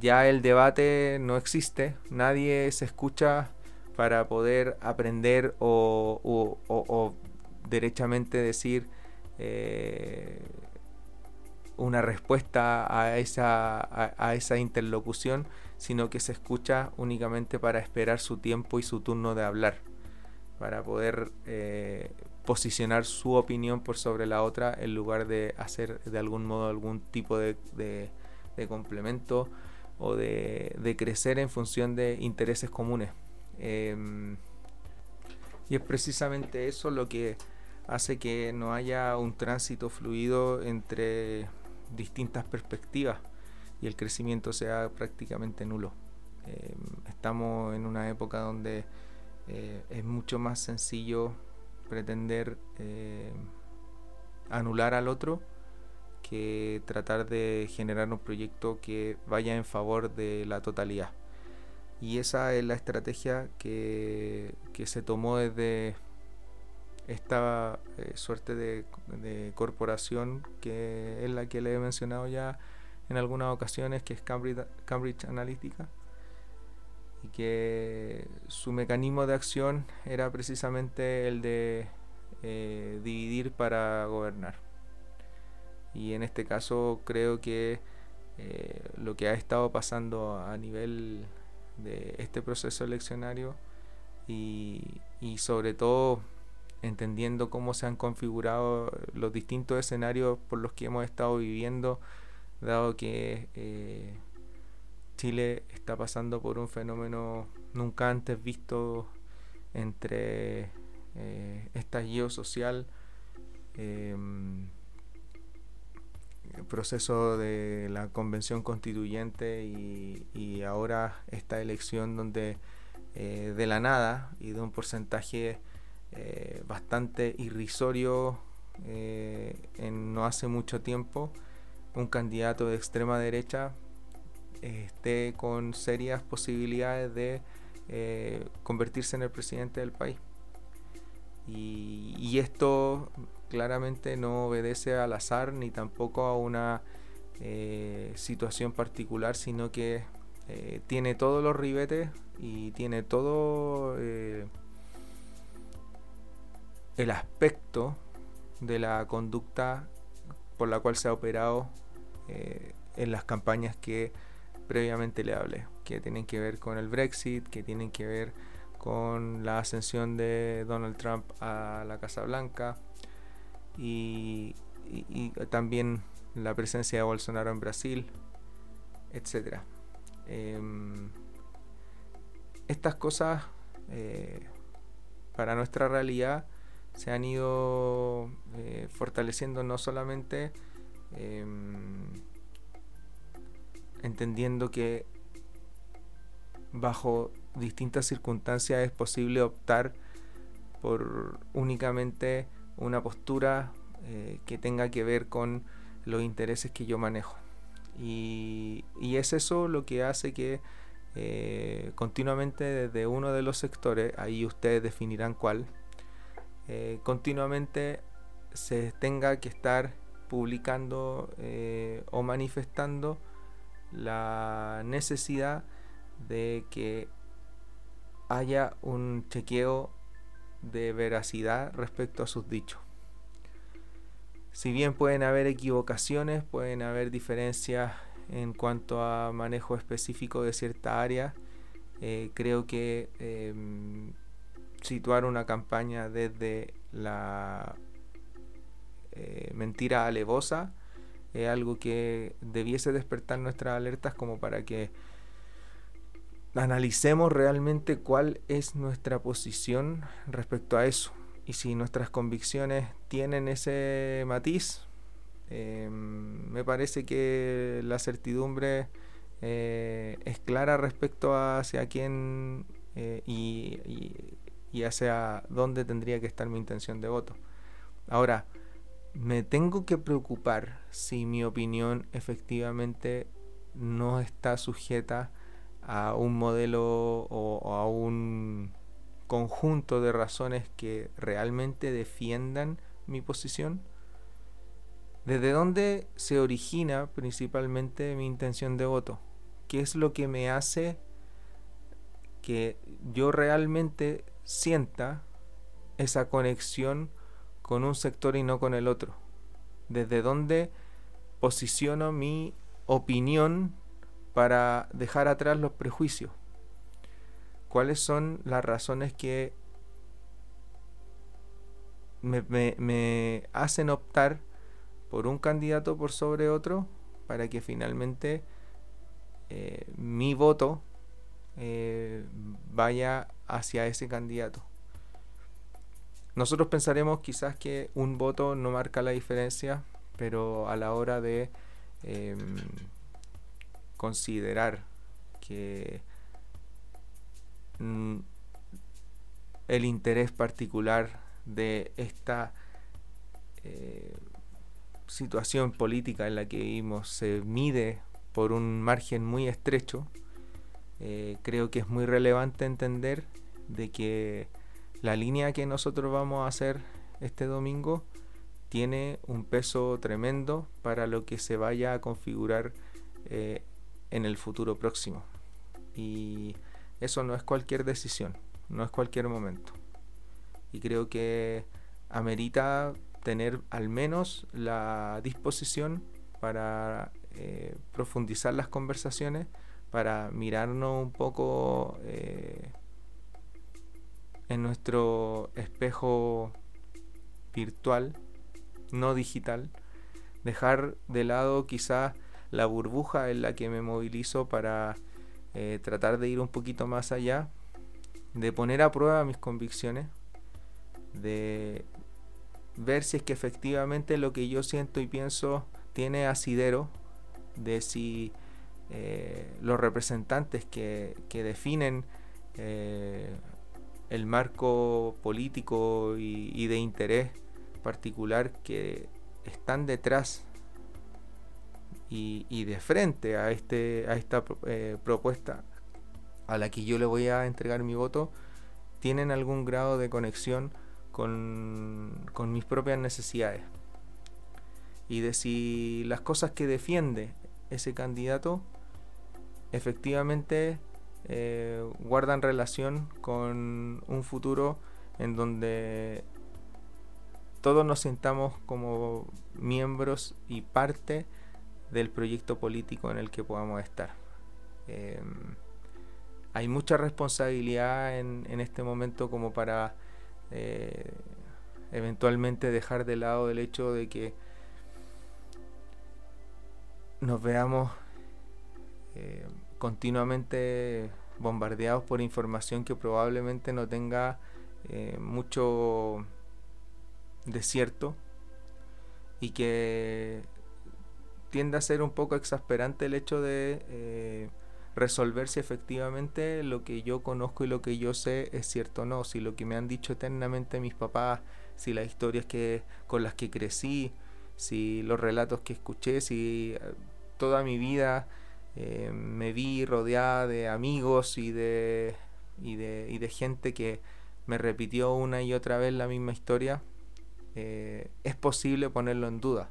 ya el debate no existe, nadie se escucha para poder aprender o, derechamente decir eh, una respuesta a esa, a, esa interlocución, sino que se escucha únicamente para esperar su tiempo y su turno de hablar, para poder posicionar su opinión por sobre la otra en lugar de hacer de algún modo algún tipo de, complemento o de, crecer en función de intereses comunes. Em, y es precisamente eso lo que hace que no haya un tránsito fluido entre distintas perspectivas y el crecimiento sea prácticamente nulo. Em, estamos en una época donde eh, es mucho más sencillo pretender eh, anular al otro que tratar de generar un proyecto que vaya en favor de la totalidad. Y esa es la estrategia que, se tomó desde esta eh, suerte de, corporación que es la que le he mencionado ya en algunas ocasiones, que es Cambridge, Cambridge Analytica y que su mecanismo de acción era precisamente el de eh, dividir para gobernar. Y en este caso creo que eh, lo que ha estado pasando a nivel de este proceso eleccionario y, sobre todo entendiendo cómo se han configurado los distintos escenarios por los que hemos estado viviendo, dado que eh, Chile está pasando por un fenómeno nunca antes visto entre eh, estallido social, em, proceso de la convención constituyente y, ahora esta elección donde eh, de la nada y de un porcentaje eh, bastante irrisorio en no hace mucho tiempo, un candidato de extrema derecha esté con serias posibilidades de eh, convertirse en el presidente del país. Y, esto claramente no obedece al azar ni tampoco a una eh, situación particular, sino que eh, tiene todos los ribetes y tiene todo el aspecto de la conducta por la cual se ha operado en las campañas que previamente le hablé, que tienen que ver con el Brexit, que tienen que ver con la ascensión de Donald Trump a la Casa Blanca y, también la presencia de Bolsonaro en Brasil, etc. Em, estas cosas eh, para nuestra realidad se han ido eh, fortaleciendo no solamente em, entendiendo que bajo distintas circunstancias es posible optar por únicamente una postura eh, que tenga que ver con los intereses que yo manejo. Y, es eso lo que hace que eh, continuamente desde uno de los sectores, ahí ustedes definirán cuál, eh, continuamente se tenga que estar publicando o manifestando la necesidad de que haya un chequeo de veracidad respecto a sus dichos. Si bien pueden haber equivocaciones, pueden haber diferencias en cuanto a manejo específico de cierta área, eh, creo que em, situar una campaña desde la eh, mentira alevosa es algo que debiese despertar nuestras alertas como para que analicemos realmente cuál es nuestra posición respecto a eso. Y si nuestras convicciones tienen ese matiz, em, me parece que la certidumbre eh, es clara respecto a hacia quién eh, y, y, hacia dónde tendría que estar mi intención de voto. Ahora, me tengo que preocupar si mi opinión efectivamente no está sujeta a un modelo o, a un conjunto de razones que realmente defiendan mi posición? ¿Desde dónde se origina principalmente mi intención de voto? ¿Qué es lo que me hace que yo realmente sienta esa conexión con un sector y no con el otro? ¿Desde dónde posiciono mi opinión para dejar atrás los prejuicios. ¿Cuáles son las razones que me, hacen optar por un candidato por sobre otro para que finalmente eh, mi voto eh, vaya hacia ese candidato? Nosotros pensaremos quizás que un voto no marca la diferencia, pero a la hora de em, considerar que mm, el interés particular de esta eh, situación política en la que vivimos se mide por un margen muy estrecho, eh, creo que es muy relevante entender de que la línea que nosotros vamos a hacer este domingo tiene un peso tremendo para lo que se vaya a configurar eh, en el futuro próximo. Y eso no es cualquier decisión, no es cualquier momento. Y creo que amerita tener al menos la disposición para eh, profundizar las conversaciones, para mirarnos un poco eh, en nuestro espejo virtual, no digital, dejar de lado quizás la burbuja en la que me movilizo para eh, tratar de ir un poquito más allá, de poner a prueba mis convicciones, de ver si es que efectivamente lo que yo siento y pienso tiene asidero, de si eh, los representantes que, definen eh, el marco político y de interés particular que están detrás y, de frente a, este, a esta eh, propuesta a la que yo le voy a entregar mi voto, tienen algún grado de conexión con, con mis propias necesidades. Y de si las cosas que defiende ese candidato efectivamente eh, guardan relación con un futuro en donde todos nos sintamos como miembros y parte del proyecto político en el que podamos estar. Em, hay mucha responsabilidad en, este momento como para eh, eventualmente dejar de lado el hecho de que nos veamos eh, continuamente bombardeados por información que probablemente no tenga eh, mucho desierto y que tiende a ser un poco exasperante el hecho de eh, resolver si efectivamente lo que yo conozco y lo que yo sé es cierto o no, si lo que me han dicho eternamente mis papás, si las historias que con las que crecí, si los relatos que escuché, si toda mi vida eh, me vi rodeada de amigos y de, y de, y de gente que me repitió una y otra vez la misma historia, eh, es posible ponerlo en duda.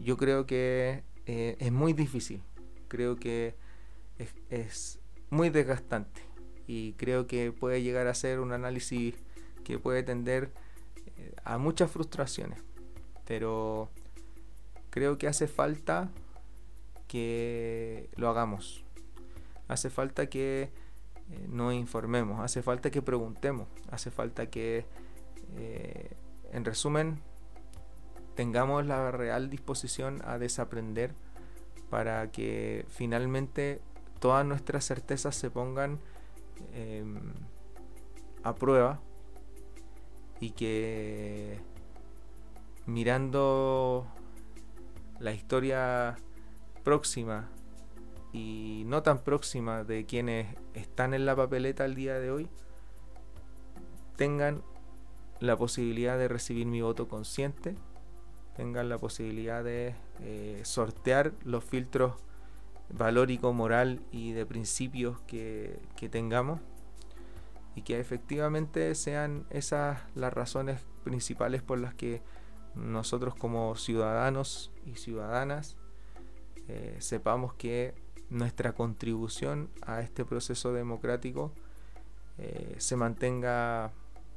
Yo creo que eh, es muy difícil, creo que es, muy desgastante. Y creo que puede llegar a ser un análisis que puede tender a muchas frustraciones, pero creo que hace falta que lo hagamos. Hace falta que eh, nos informemos, hace falta que preguntemos, hace falta que, eh, en resumen, tengamos la real disposición a desaprender para que finalmente todas nuestras certezas se pongan em, a prueba y que mirando la historia próxima y no tan próxima de quienes están en la papeleta al día de hoy tengan la posibilidad de recibir mi voto consciente, tengan la posibilidad de eh, sortear los filtros valórico, moral y de principios que, que tengamos y que efectivamente sean esas las razones principales por las que nosotros como ciudadanos y ciudadanas eh, sepamos que nuestra contribución a este proceso democrático eh, se mantenga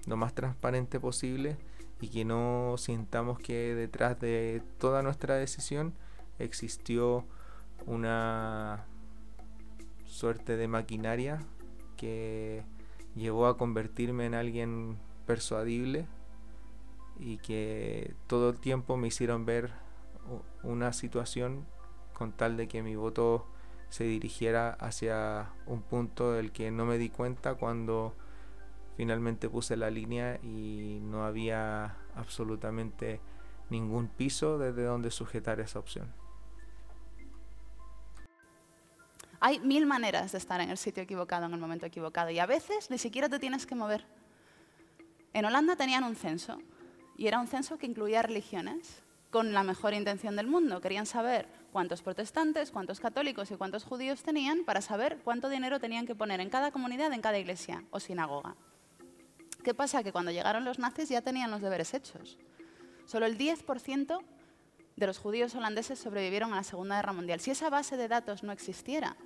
lo más transparente posible y que no sintamos que detrás de toda nuestra decisión existió una suerte de maquinaria que llevó a convertirme en alguien persuadible y que todo el tiempo me hicieron ver una situación con tal de que mi voto se dirigiera hacia un punto del que no me di cuenta cuando finalmente puse la línea y no había absolutamente ningún piso desde donde sujetar esa opción. Hay mil maneras de estar en el sitio equivocado en el momento equivocado y a veces ni siquiera te tienes que mover. En Holanda tenían un censo y era un censo que incluía religiones con la mejor intención del mundo. Querían saber cuántos protestantes, cuántos católicos y cuántos judíos tenían para saber cuánto dinero tenían que poner en cada comunidad, en cada iglesia o sinagoga. ¿Qué pasa? Que cuando llegaron los nazis ya tenían los deberes hechos. Solo el 10% de los judíos holandeses sobrevivieron a la Segunda Guerra Mundial. Si esa base de datos no existiera,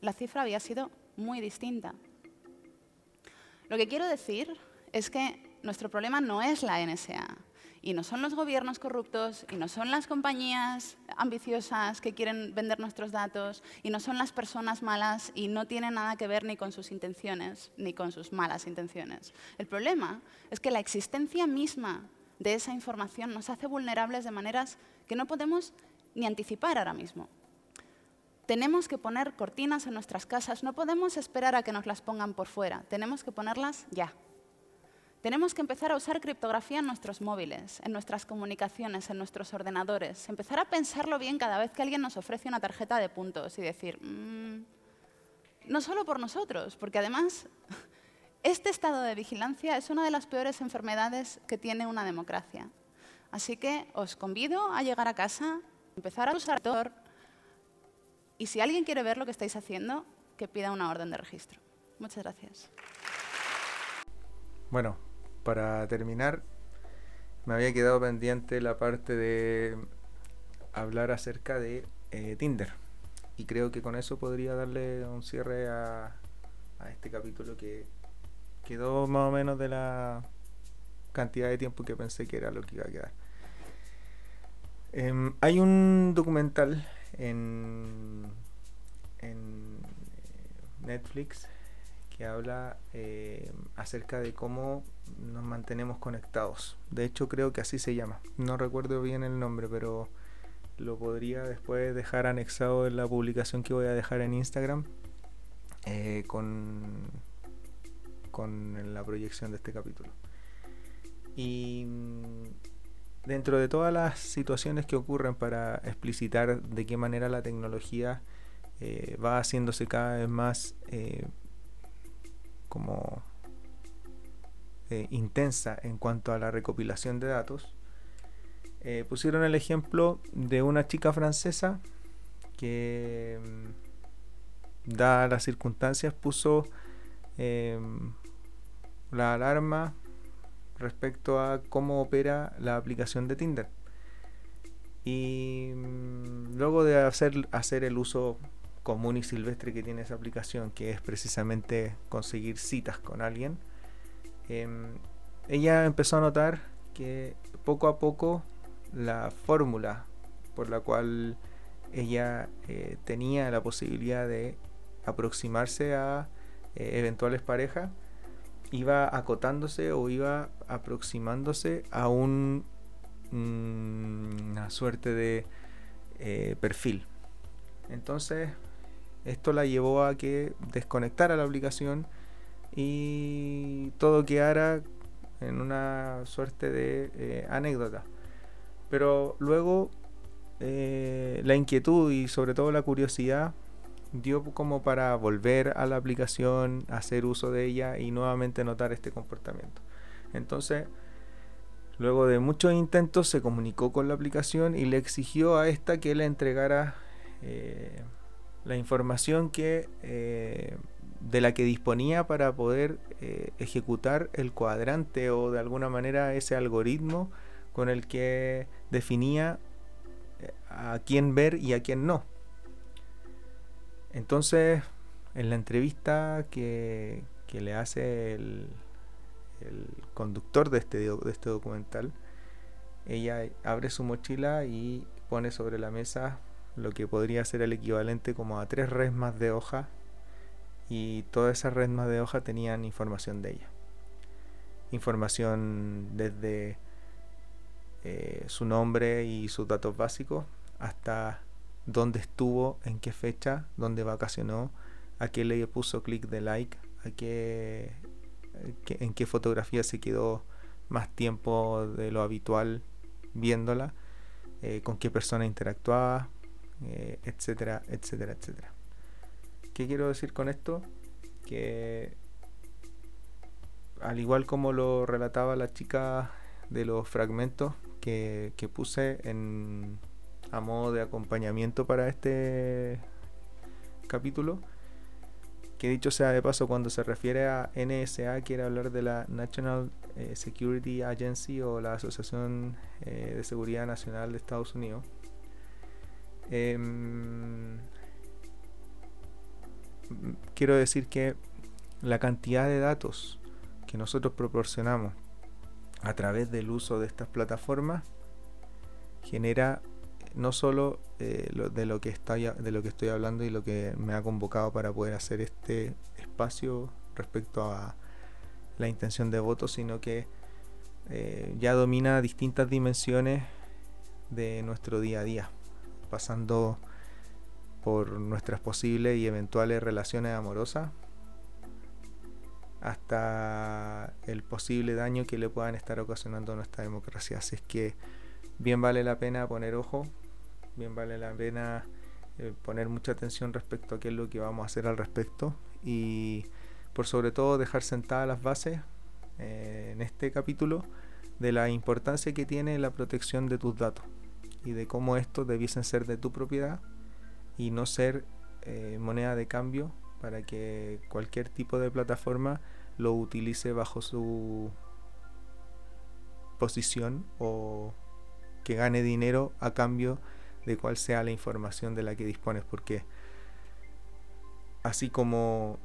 la cifra había sido muy distinta. Lo que quiero decir es que nuestro problema no es la NSA, y no son los gobiernos corruptos, y no son las compañías ambiciosas que quieren vender nuestros datos, y no son las personas malas, y no tiene nada que ver ni con sus intenciones, ni con sus malas intenciones. El problema es que la existencia misma de esa información nos hace vulnerables de maneras que no podemos ni anticipar ahora mismo. Tenemos que poner cortinas en nuestras casas, no podemos esperar a que nos las pongan por fuera, tenemos que ponerlas ya. Tenemos que empezar a usar criptografía en nuestros móviles, en nuestras comunicaciones, en nuestros ordenadores. Empezar a pensarlo bien cada vez que alguien nos ofrece una tarjeta de puntos y decir, mm, no solo por nosotros, porque además este estado de vigilancia es una de las peores enfermedades que tiene una democracia. Así que os convido a llegar a casa, empezar a usar Tor y si alguien quiere ver lo que estáis haciendo, que pida una orden de registro. Muchas gracias. Bueno, para terminar, me había quedado pendiente la parte de hablar acerca de eh, Tinder. Y creo que con eso podría darle un cierre a, este capítulo que quedó más o menos de la cantidad de tiempo que pensé que era lo que iba a quedar. Em, hay un documental en, en Netflix que habla eh, acerca de cómo nos mantenemos conectados. De hecho creo que así se llama. No recuerdo bien el nombre, pero lo podría después dejar anexado en la publicación que voy a dejar en Instagram eh, con, con la proyección de este capítulo. Y mm, dentro de todas las situaciones que ocurren para explicitar de qué manera la tecnología eh, va haciéndose cada vez más como eh, intensa en cuanto a la recopilación de datos, eh, pusieron el ejemplo de una chica francesa que, mm, dadas las circunstancias, puso em, la alarma respecto a cómo opera la aplicación de Tinder. Y mm, luego de hacer, hacer el uso común y silvestre que tiene esa aplicación, que es precisamente conseguir citas con alguien, em, ella empezó a notar que poco a poco la fórmula por la cual ella eh, tenía la posibilidad de aproximarse a eh, eventuales parejas iba acotándose o iba aproximándose a un, mm, una suerte de eh, perfil. Entonces, esto la llevó a que desconectara la aplicación y todo quedara en una suerte de eh, anécdota. Pero luego eh, la inquietud y sobre todo la curiosidad dio como para volver a la aplicación, hacer uso de ella y nuevamente notar este comportamiento. Entonces, luego de muchos intentos, se comunicó con la aplicación y le exigió a esta que le entregara eh, la información que eh, de la que disponía para poder eh, ejecutar el cuadrante o de alguna manera ese algoritmo con el que definía a quién ver y a quién no. Entonces, en la entrevista que, le hace el, conductor de este, de este documental, ella abre su mochila y pone sobre la mesa lo que podría ser el equivalente como a tres resmas de hoja y todas esas resmas de hoja tenían información de ella. Información desde eh, su nombre y sus datos básicos hasta dónde estuvo, en qué fecha, dónde vacacionó, a qué le puso clic de like, a qué, en qué fotografía se quedó más tiempo de lo habitual viéndola, eh, con qué persona interactuaba, eh, etcétera, etcétera, etcétera. ¿Qué quiero decir con esto? Que al igual como lo relataba la chica de los fragmentos que, que puse en, a modo de acompañamiento para este capítulo. Que dicho sea de paso, cuando se refiere a NSA, quiere hablar de la National eh, Security Agency o la Asociación eh, de Seguridad Nacional de Estados Unidos. Em, quiero decir que la cantidad de datos que nosotros proporcionamos a través del uso de estas plataformas genera no solo eh, de, lo que estoy, de lo que estoy hablando y lo que me ha convocado para poder hacer este espacio respecto a la intención de voto, sino que eh, ya domina distintas dimensiones de nuestro día a día, pasando por nuestras posibles y eventuales relaciones amorosas hasta el posible daño que le puedan estar ocasionando a nuestra democracia. Así es que bien vale la pena poner ojo bien vale la pena eh, poner mucha atención respecto a qué es lo que vamos a hacer al respecto y por sobre todo dejar sentadas las bases eh, en este capítulo de la importancia que tiene la protección de tus datos y de cómo estos debiesen ser de tu propiedad y no ser eh, moneda de cambio para que cualquier tipo de plataforma lo utilice bajo su posición o que gane dinero a cambio de cuál sea la información de la que dispones, porque así como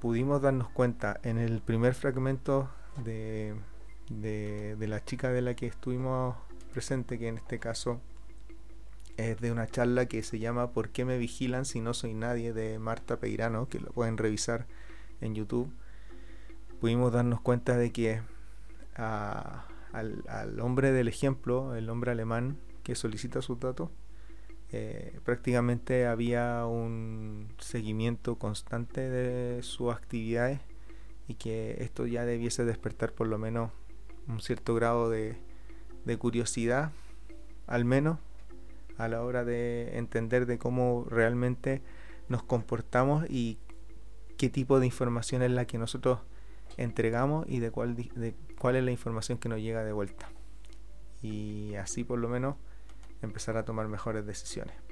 pudimos darnos cuenta en el primer fragmento de, de, la chica de la que estuvimos presente, que en este caso es de una charla que se llama ¿Por qué me vigilan si no soy nadie? de Marta Peirano, que lo pueden revisar en YouTube. Pudimos darnos cuenta de que al, al hombre del ejemplo, el hombre alemán que solicita sus datos, eh, prácticamente había un seguimiento constante de sus actividades y que esto ya debiese despertar por lo menos un cierto grado de, de curiosidad, al menos a la hora de entender de cómo realmente nos comportamos y qué tipo de información es la que nosotros entregamos y de cuál, de cuál es la información que nos llega de vuelta. Y así por lo menos empezar a tomar mejores decisiones.